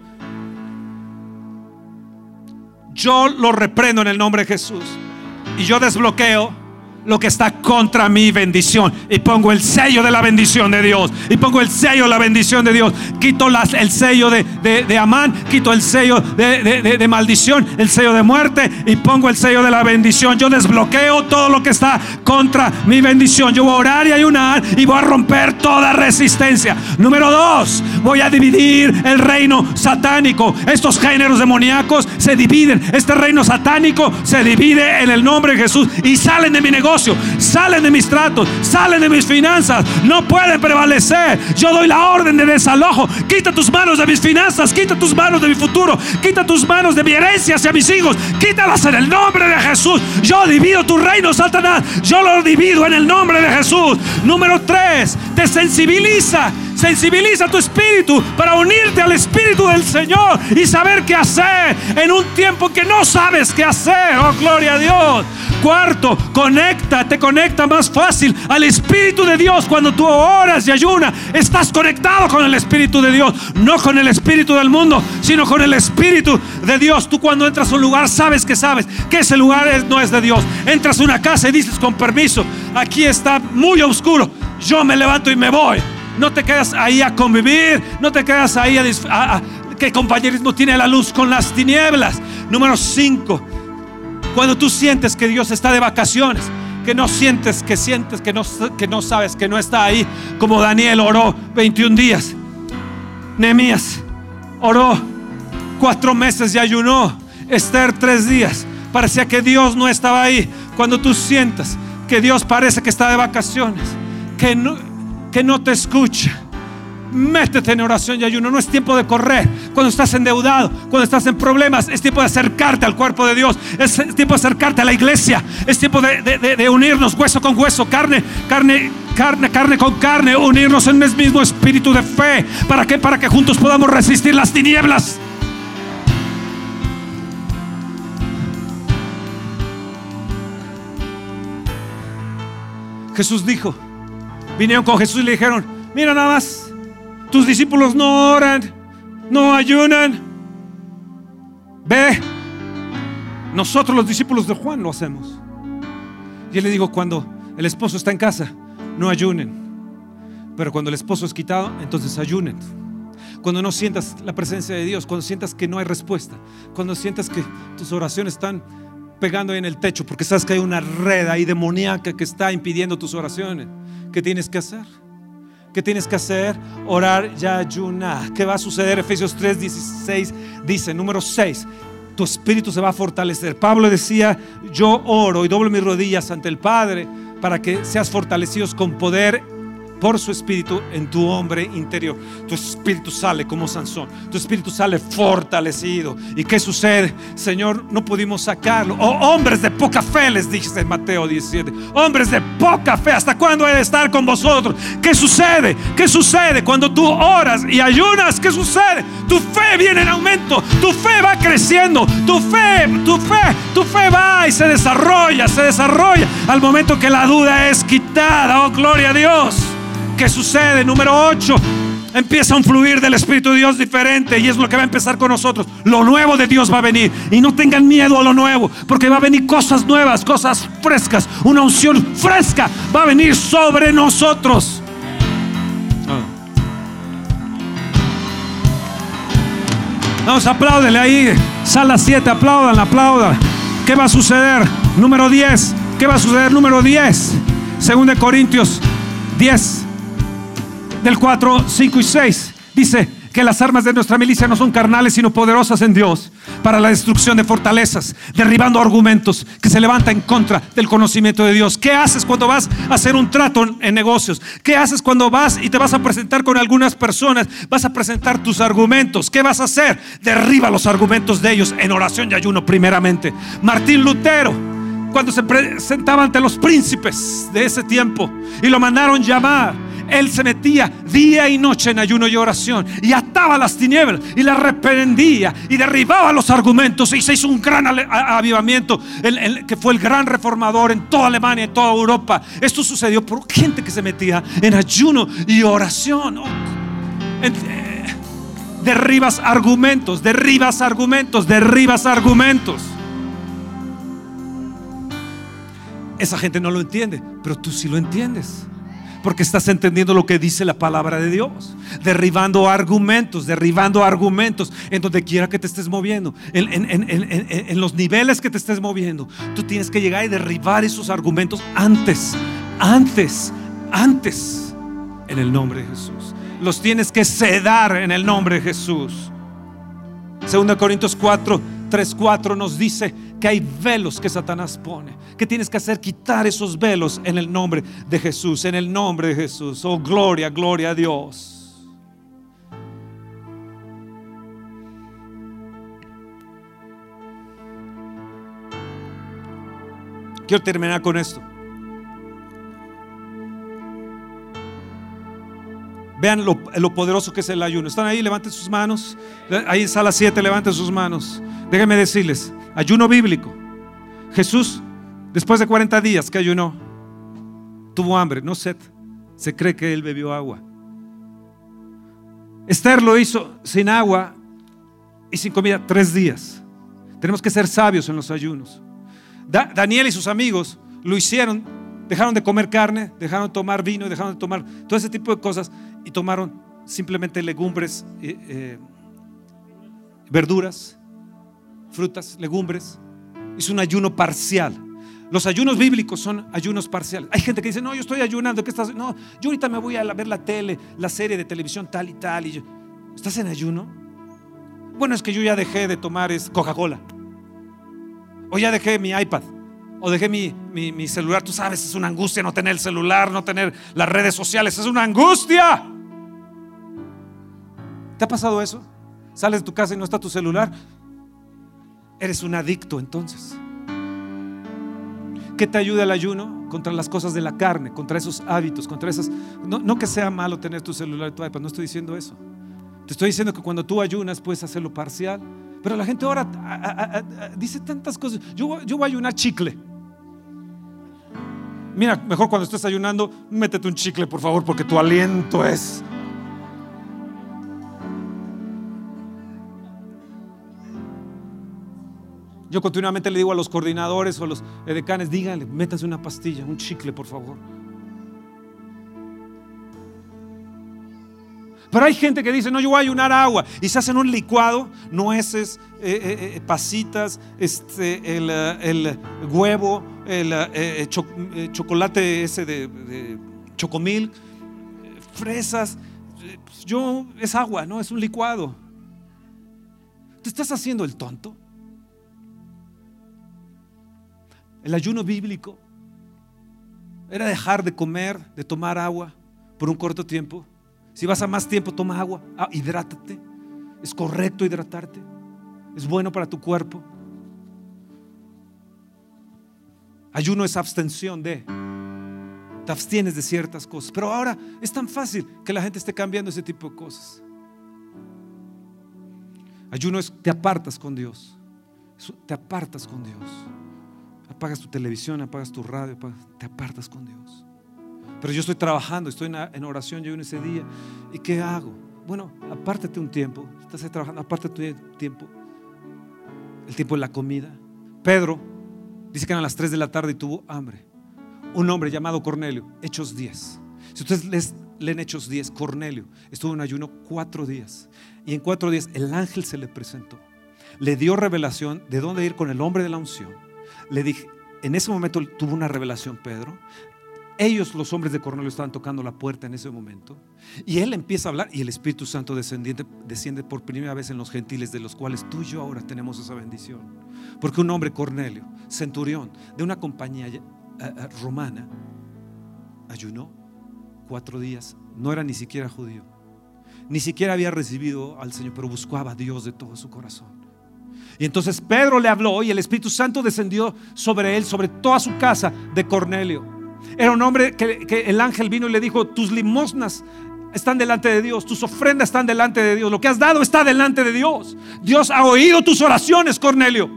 yo lo reprendo en el nombre de Jesús. Y yo desbloqueo lo que está contra mi bendición. Y pongo el sello de la bendición de Dios. Y pongo el sello de la bendición de Dios. Quito el sello de, de, Amán. Quito el sello de, de, maldición. El sello de muerte. Y pongo el sello de la bendición. Yo desbloqueo todo lo que está contra mi bendición. Yo voy a orar y ayunar. Y voy a romper toda resistencia. Número dos. Voy a dividir el reino satánico. Estos géneros demoníacos se dividen. Este reino satánico se divide en el nombre de Jesús. Y salen de mi negocio salen de mis tratos, salen de mis finanzas, no pueden prevalecer. Yo doy la orden de desalojo. Quita tus manos de mis finanzas, quita tus manos de mi futuro, quita tus manos de mi herencia hacia mis hijos, quítalas en el nombre de Jesús. Yo divido tu reino, Satanás. Yo lo divido en el nombre de Jesús. Número tres, te sensibiliza sensibiliza tu espíritu para unirte al espíritu del Señor y saber qué hacer en un tiempo que no sabes qué hacer. Oh, gloria a Dios. Cuarto, conecta, te conecta más fácil al Espíritu de Dios cuando tú oras y ayunas. Estás conectado con el Espíritu de Dios, no con el Espíritu del mundo, sino con el Espíritu de Dios. Tú cuando entras a un lugar sabes que sabes que ese lugar no es de Dios. Entras a una casa y dices con permiso, aquí está muy oscuro. Yo me levanto y me voy. No te quedas ahí a convivir, no te quedas ahí a, que compañerismo tiene la luz con las tinieblas. Número 5. Cuando tú sientes que Dios está de vacaciones, que no sientes, que sientes que no, que no sabes, que no está ahí, como Daniel oró 21 días. Nehemías oró cuatro meses y ayunó. Esther tres días. Parecía que Dios no estaba ahí. Cuando tú sientas que Dios parece que está de vacaciones, que no, que no te escucha. Métete en oración y ayuno. No es tiempo de correr. Cuando estás endeudado, cuando estás en problemas, es tiempo de acercarte al cuerpo de Dios. Es tiempo de acercarte a la iglesia. Es tiempo de, unirnos hueso con hueso, carne, carne, carne, carne con carne. Unirnos en el mismo espíritu de fe. ¿Para qué? Para que juntos podamos resistir las tinieblas. Jesús dijo, vinieron con Jesús y le dijeron, mira nada más, tus discípulos no oran, no ayunan. Ve, nosotros los discípulos de Juan lo hacemos. Y él le dijo, cuando el esposo está en casa, no ayunen. Pero cuando el esposo es quitado, entonces ayunen. Cuando no sientas la presencia de Dios, cuando sientas que no hay respuesta, cuando sientas que tus oraciones están pegando en el techo porque sabes que hay una red ahí demoníaca que está impidiendo tus oraciones. ¿Qué tienes que hacer? ¿Qué tienes que hacer? Orar y ayunar. ¿Qué va a suceder? Efesios 3, 16 dice, número 6, tu espíritu se va a fortalecer. Pablo decía, yo oro y doblo mis rodillas ante el Padre para que seas fortalecidos con poder por su espíritu en tu hombre interior. Tu espíritu sale como Sansón. Tu espíritu sale fortalecido. ¿Y qué sucede? Señor, no pudimos sacarlo. Oh, hombres de poca fe, les dije en Mateo 17. Hombres de poca fe, ¿hasta cuándo he de estar con vosotros? ¿Qué sucede? ¿Qué sucede cuando tú oras y ayunas? ¿Qué sucede? Tu fe viene en aumento. Tu fe va creciendo. Tu fe, tu fe, tu fe va y se desarrolla, se desarrolla al momento que la duda es quitada. Oh, gloria a Dios. ¿Qué sucede? Número 8. Empieza un fluir del Espíritu de Dios diferente y es lo que va a empezar con nosotros. Lo nuevo de Dios va a venir. Y no tengan miedo a lo nuevo, porque va a venir cosas nuevas, cosas frescas. Una unción fresca va a venir sobre nosotros. Ah. Vamos, apláudele ahí. Sala 7, aplaudan, aplaudan. ¿Qué va a suceder? Número 10. ¿Qué va a suceder? Número 10. Según de Corintios 10 del 4, 5 y 6. Dice, que las armas de nuestra milicia no son carnales, sino poderosas en Dios para la destrucción de fortalezas, derribando argumentos que se levantan en contra del conocimiento de Dios. ¿Qué haces cuando vas a hacer un trato en negocios? ¿Qué haces cuando vas y te vas a presentar con algunas personas? Vas a presentar tus argumentos. ¿Qué vas a hacer? Derriba los argumentos de ellos en oración y ayuno primeramente. Martín Lutero cuando se presentaba ante los príncipes de ese tiempo y lo mandaron llamar él se metía día y noche en ayuno y oración y ataba las tinieblas y las reprendía y derribaba los argumentos y se hizo un gran avivamiento que fue el gran reformador en toda Alemania, en toda Europa. Esto sucedió por gente que se metía en ayuno y oración. Oh, eh, derribas argumentos, derribas argumentos, derribas argumentos. Esa gente no lo entiende, pero tú sí lo entiendes porque estás entendiendo lo que dice la palabra de Dios. Derribando argumentos, derribando argumentos en donde quiera que te estés moviendo, en, los niveles que te estés moviendo. Tú tienes que llegar y derribar esos argumentos antes, antes, antes, en el nombre de Jesús. Los tienes que sedar en el nombre de Jesús. 2 Corintios 4, 3, 4 nos dice que hay velos que Satanás pone. Que tienes que hacer quitar esos velos en el nombre de Jesús, en el nombre de Jesús. Oh, gloria, gloria a Dios. Quiero terminar con esto. Vean lo, poderoso que es el ayuno. ¿Están ahí? Levanten sus manos. Ahí en sala 7, levanten sus manos. Déjenme decirles, ayuno bíblico. Jesús, después de 40 días que ayunó, tuvo hambre, no sed. Se cree que él bebió agua. Esther lo hizo sin agua y sin comida tres días. Tenemos que ser sabios en los ayunos. Daniel y sus amigos lo hicieron, dejaron de comer carne, dejaron de tomar vino, dejaron de tomar todo ese tipo de cosas y tomaron simplemente legumbres, eh, eh, verduras frutas, legumbres. Hizo un ayuno parcial. Los ayunos bíblicos son ayunos parciales. Hay gente que dice, no, yo estoy ayunando. ¿qué estás? No, yo ahorita me voy a ver la tele, la serie de televisión tal y tal. Y ¿Estás en ayuno? Bueno, es que yo ya dejé de tomar Coca-Cola. O ya dejé mi iPad. O dejé mi, mi celular. Tú sabes, es una angustia no tener el celular, no tener las redes sociales. Es una angustia. ¿Te ha pasado eso? Sales de tu casa y no está tu celular. Eres un adicto entonces. ¿Qué te ayuda el ayuno? Contra las cosas de la carne, contra esos hábitos, contra esas... No, que sea malo tener tu celular y tu iPad, no estoy diciendo eso. Te estoy diciendo que cuando tú ayunas puedes hacerlo parcial. Pero la gente ahora dice tantas cosas. Yo, yo voy a ayunar chicle. Mira, mejor cuando estés ayunando, métete un chicle, por favor, porque tu aliento es Yo continuamente le digo a los coordinadores o a los decanes, díganle, métanse una pastilla, un chicle, por favor. Pero hay gente que dice, no, yo voy a ayunar agua. Y se hacen un licuado, nueces, eh, eh, eh, pasitas, este, el, huevo, el chocolate ese de, de chocomil, fresas. Yo, es agua, ¿no? Es un licuado. ¿Te estás haciendo el tonto? El ayuno bíblico era dejar de comer, de tomar agua por un corto tiempo. Si vas a más tiempo, toma agua, ah, hidrátate. Es correcto hidratarte. Es bueno para tu cuerpo. Ayuno es abstención de. Te abstienes de ciertas cosas. Pero ahora es tan fácil que la gente esté cambiando ese tipo de cosas. Ayuno es te apartas con Dios. Te apartas con Dios apagas tu televisión, apagas tu radio, te apartas con Dios. Pero yo estoy trabajando, estoy en oración yo en ese día. ¿Y qué hago? Bueno, apártate un tiempo. Estás trabajando, apártate tu tiempo. El tiempo de la comida. Pedro dice que eran las 3 de la tarde y tuvo hambre. Un hombre llamado Cornelio, Hechos 10. Si ustedes leen Hechos 10, Cornelio estuvo en ayuno cuatro días. Y en cuatro días el ángel se le presentó. Le dio revelación de dónde ir con el hombre de la unción le dije, en ese momento tuvo una revelación Pedro. Ellos, los hombres de Cornelio, estaban tocando la puerta en ese momento. Y él empieza a hablar y el Espíritu Santo descendiente, desciende por primera vez en los gentiles, de los cuales tú y yo ahora tenemos esa bendición. Porque un hombre, Cornelio, centurión de una compañía eh, eh, romana, ayunó cuatro días. No era ni siquiera judío. Ni siquiera había recibido al Señor, pero buscaba a Dios de todo su corazón. Y entonces Pedro le habló y el Espíritu Santo descendió sobre él, sobre toda su casa de Cornelio. Era un hombre que, el ángel vino y le dijo, tus limosnas están delante de Dios, tus ofrendas están delante de Dios, lo que has dado está delante de Dios. Dios ha oído tus oraciones, Cornelio.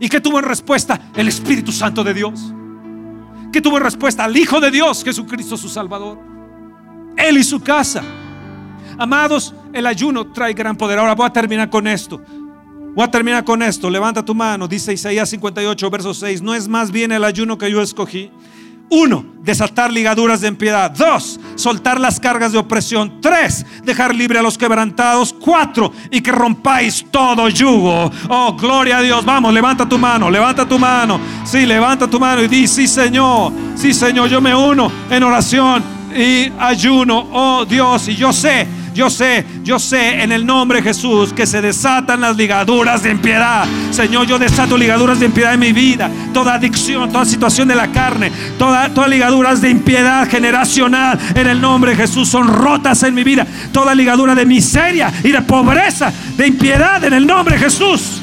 ¿Y qué tuvo en respuesta? El Espíritu Santo de Dios. ¿Qué tuvo en respuesta? Al Hijo de Dios, Jesucristo su Salvador. Él y su casa. Amados, el ayuno trae gran poder. Ahora voy a terminar con esto. Voy a terminar con esto. Levanta tu mano. Dice Isaías 58, verso 6. No es más bien el ayuno que yo escogí. Uno, desatar ligaduras de impiedad. Dos, soltar las cargas de opresión. Tres, dejar libre a los quebrantados. Cuatro, y que rompáis todo yugo. Oh, gloria a Dios. Vamos, levanta tu mano, levanta tu mano. Sí, levanta tu mano y di, sí, Señor. Sí, Señor, yo me uno en oración y ayuno. Oh, Dios, y yo sé yo sé, yo sé en el nombre de Jesús que se desatan las ligaduras de impiedad. Señor, yo desato ligaduras de impiedad en mi vida. Toda adicción, toda situación de la carne, todas toda ligaduras de impiedad generacional en el nombre de Jesús son rotas en mi vida. Toda ligadura de miseria y de pobreza, de impiedad en el nombre de Jesús.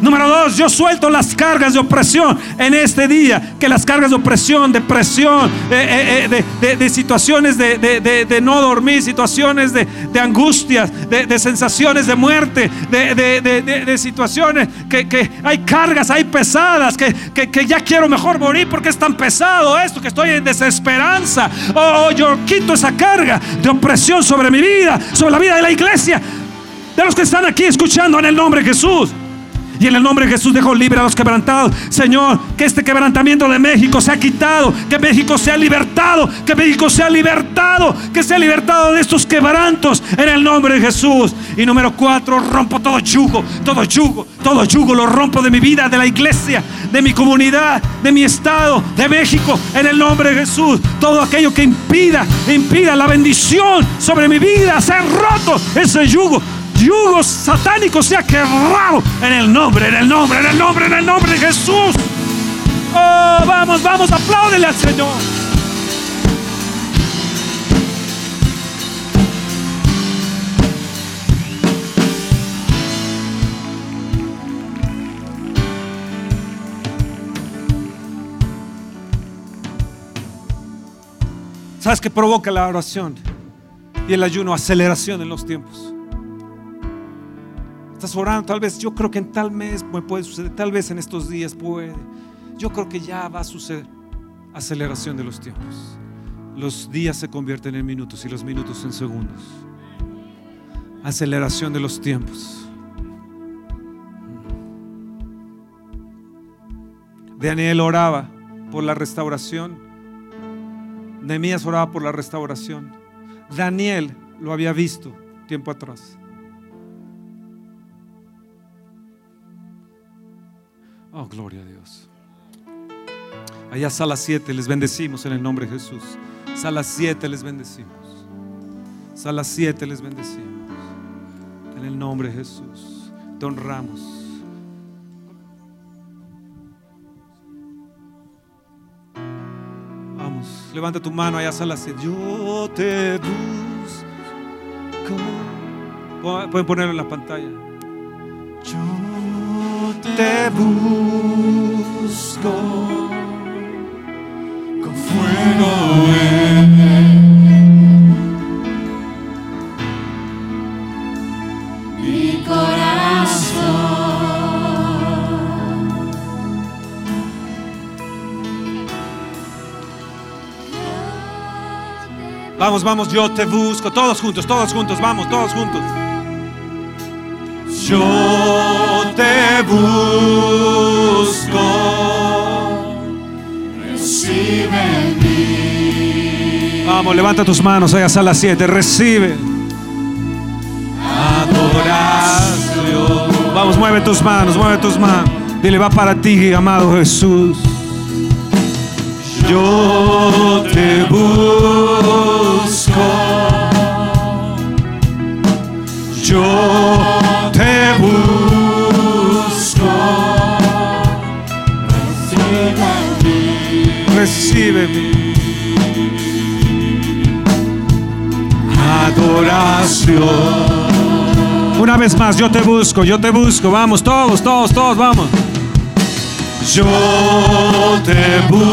Número dos, yo suelto las cargas de opresión en este día. Que las cargas de opresión, de presión, eh, eh, eh, de, situaciones de, no dormir, situaciones de, angustias, de, sensaciones de muerte, de, situaciones que, hay cargas, hay pesadas, que, que, ya quiero mejor morir porque es tan pesado esto, que estoy en desesperanza. Oh, yo quito esa carga de opresión sobre mi vida, sobre la vida de la iglesia, de los que están aquí escuchando en el nombre de Jesús. Y en el nombre de Jesús dejo libre a los quebrantados. Señor, que este quebrantamiento de México sea quitado. Que México sea libertado. Que México sea libertado. Que sea libertado de estos quebrantos. En el nombre de Jesús. Y número cuatro, rompo todo yugo. Todo yugo. Todo yugo lo rompo de mi vida, de la iglesia, de mi comunidad, de mi estado, de México. En el nombre de Jesús. Todo aquello que impida, impida la bendición sobre mi vida. Ser roto ese yugo yugo satánico sea quebrado en el nombre, en el nombre, en el nombre, en el nombre de Jesús. Oh, vamos, vamos, apláudele al Señor. ¿Sabes qué provoca la oración y el ayuno? Aceleración en los tiempos. Estás orando, tal vez yo creo que en tal mes puede suceder, tal vez en estos días puede. Yo creo que ya va a suceder. Aceleración de los tiempos. Los días se convierten en minutos y los minutos en segundos. Aceleración de los tiempos. Daniel oraba por la restauración. Nehemías oraba por la restauración. Daniel lo había visto tiempo atrás. Oh, gloria a Dios. Allá sala 7 les bendecimos en el nombre de Jesús. Sala 7 les bendecimos. Sala 7 les bendecimos. En el nombre de Jesús. Te honramos. Vamos, levanta tu mano allá sala 7. Yo te busco. Pueden ponerlo en la pantalla. Yo te busco con fuego en mi corazón. Vamos, vamos, yo te busco, todos juntos, todos juntos, vamos, todos juntos. Yo te busco, recibe en mí. Vamos, levanta tus manos, hagas a las 7, recibe. Adoración. Vamos, mueve tus manos, mueve tus manos. Dile, va para ti, amado Jesús. Yo te busco. Yo te busco. Recíbeme. Adoración. Una vez más, yo te busco, yo te busco. Vamos, todos, todos, todos, vamos. Yo te busco.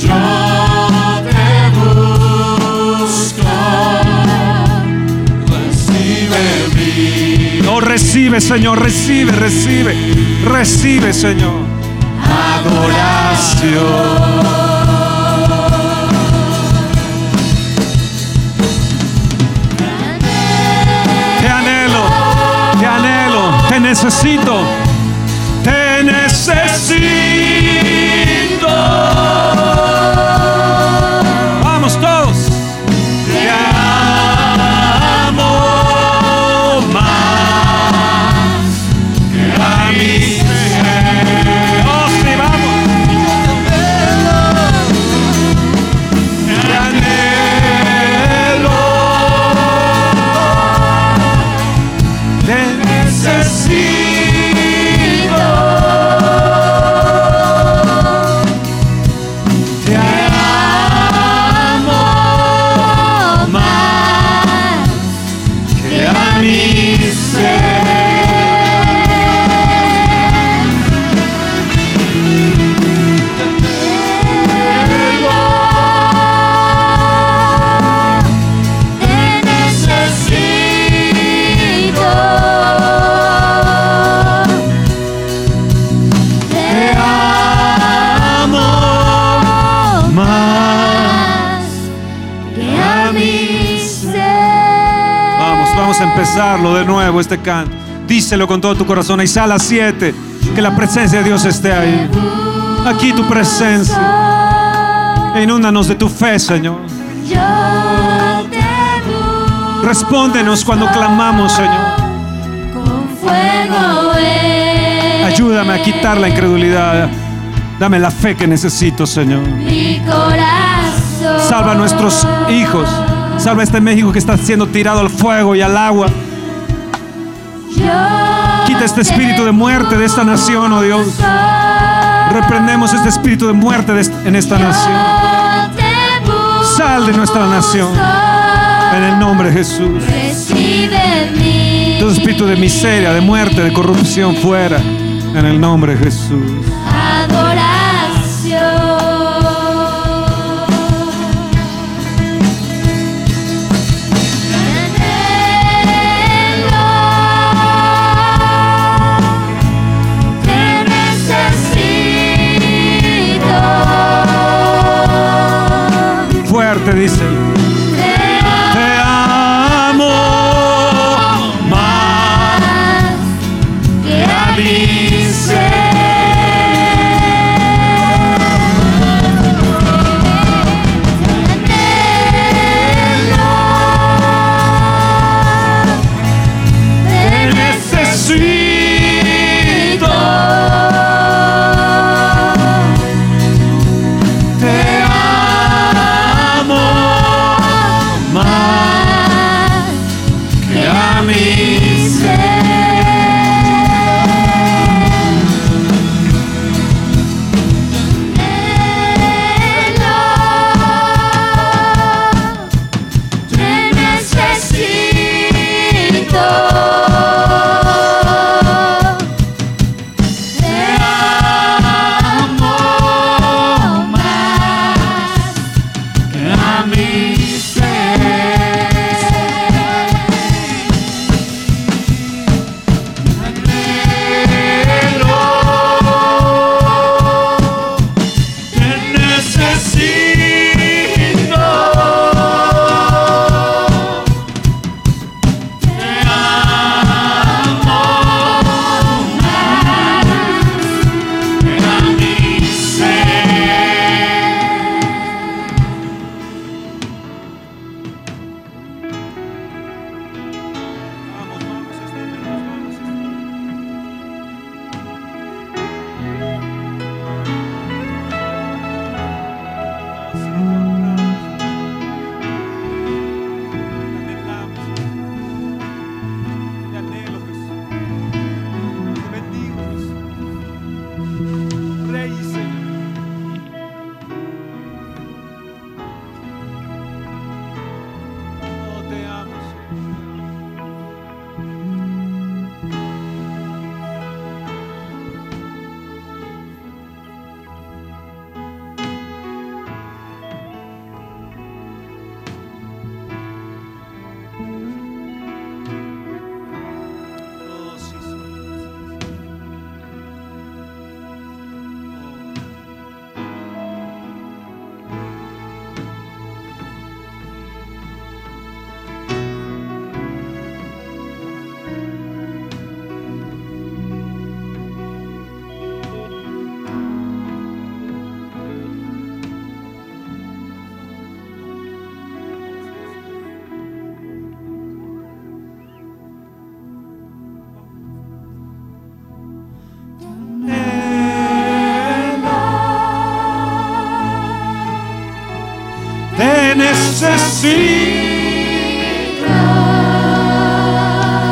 Yo te busco. Recibe mí. No recibe, Señor, recibe, recibe, recibe, Señor. Adoración. Te anhelo, te anhelo, te necesito, empezarlo de nuevo este canto. Díselo con todo tu corazón. Ahí sala 7. Que la presencia de Dios esté ahí. Aquí tu presencia. Inúndanos de tu fe, Señor. Respóndenos cuando clamamos, Señor. Ayúdame a quitar la incredulidad. Dame la fe que necesito, Señor. Salva a nuestros hijos. Salva a este México que está siendo tirado al fuego y al agua. Quita este espíritu de muerte de esta nación, oh Dios. Reprendemos este espíritu de muerte de en esta nación. Sal de nuestra nación. En el nombre de Jesús. Todo espíritu de miseria, de muerte, de corrupción fuera. En el nombre de Jesús. Fuerte dice.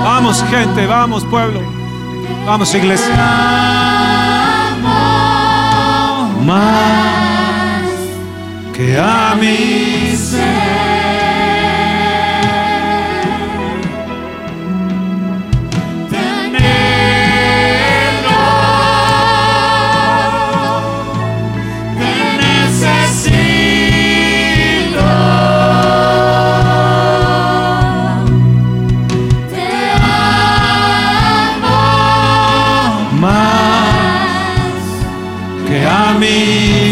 Vamos gente, vamos pueblo. Vamos iglesia. Más que a mi Jesús,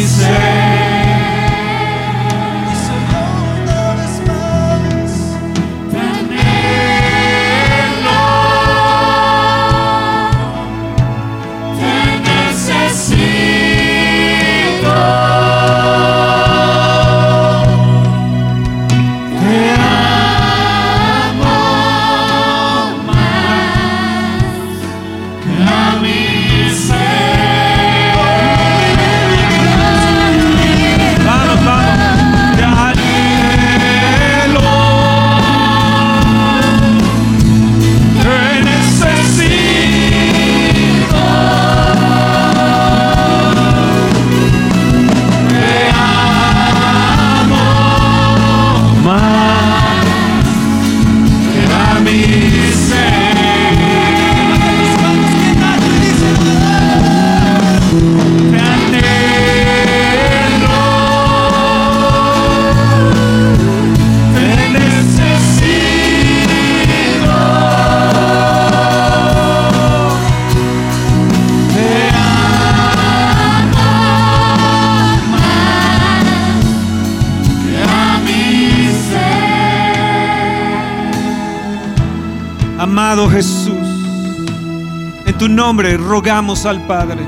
rogamos al Padre,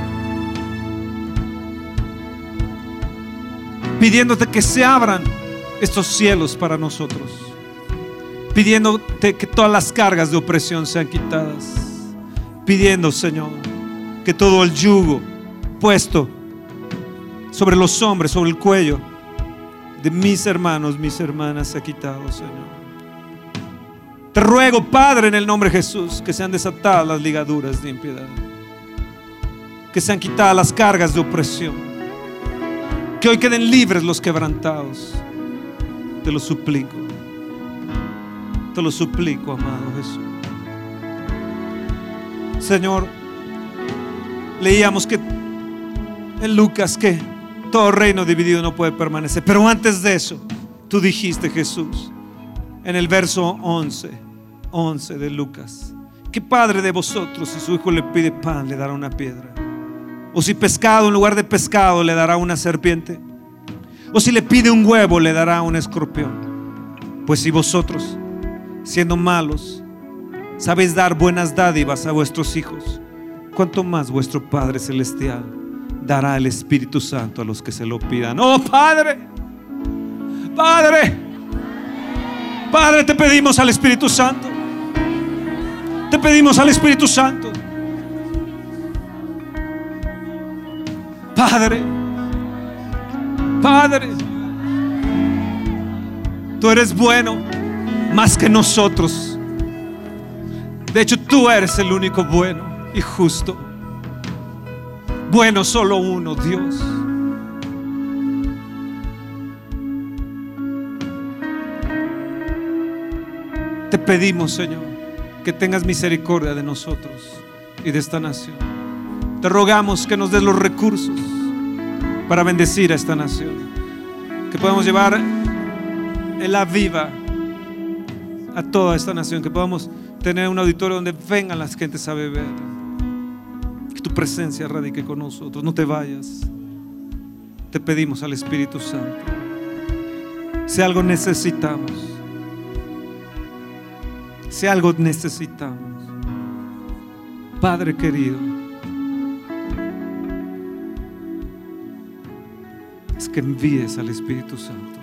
pidiéndote que se abran estos cielos para nosotros, pidiéndote que todas las cargas de opresión sean quitadas, pidiendo, Señor, que todo el yugo puesto sobre los hombres, sobre el cuello de mis hermanos, mis hermanas, se ha quitado, Señor. Te ruego, Padre, en el nombre de Jesús, que sean desatadas las ligaduras de impiedad, que sean quitadas las cargas de opresión, que hoy queden libres los quebrantados. Te lo suplico, te lo suplico, amado Jesús. Señor, leíamos que en Lucas que todo reino dividido no puede permanecer, pero antes de eso, tú dijiste, Jesús, en el verso 11, 11 de Lucas. ¿Qué padre de vosotros si su hijo le pide pan le dará una piedra? O si pescado en lugar de pescado le dará una serpiente? O si le pide un huevo le dará un escorpión? Pues si vosotros, siendo malos, sabéis dar buenas dádivas a vuestros hijos, ¿cuánto más vuestro Padre Celestial dará el Espíritu Santo a los que se lo pidan? Oh Padre, Padre. Padre, te pedimos al Espíritu Santo. Te pedimos al Espíritu Santo. Padre, Padre, tú eres bueno más que nosotros. De hecho, tú eres el único bueno y justo. Bueno solo uno, Dios. Te pedimos, Señor, que tengas misericordia de nosotros y de esta nación. Te rogamos que nos des los recursos para bendecir a esta nación. Que podamos llevar el la viva a toda esta nación. Que podamos tener un auditorio donde vengan las gentes a beber. Que tu presencia radique con nosotros. No te vayas. Te pedimos al Espíritu Santo. Si algo necesitamos si algo necesitamos, Padre querido, es que envíes al Espíritu Santo.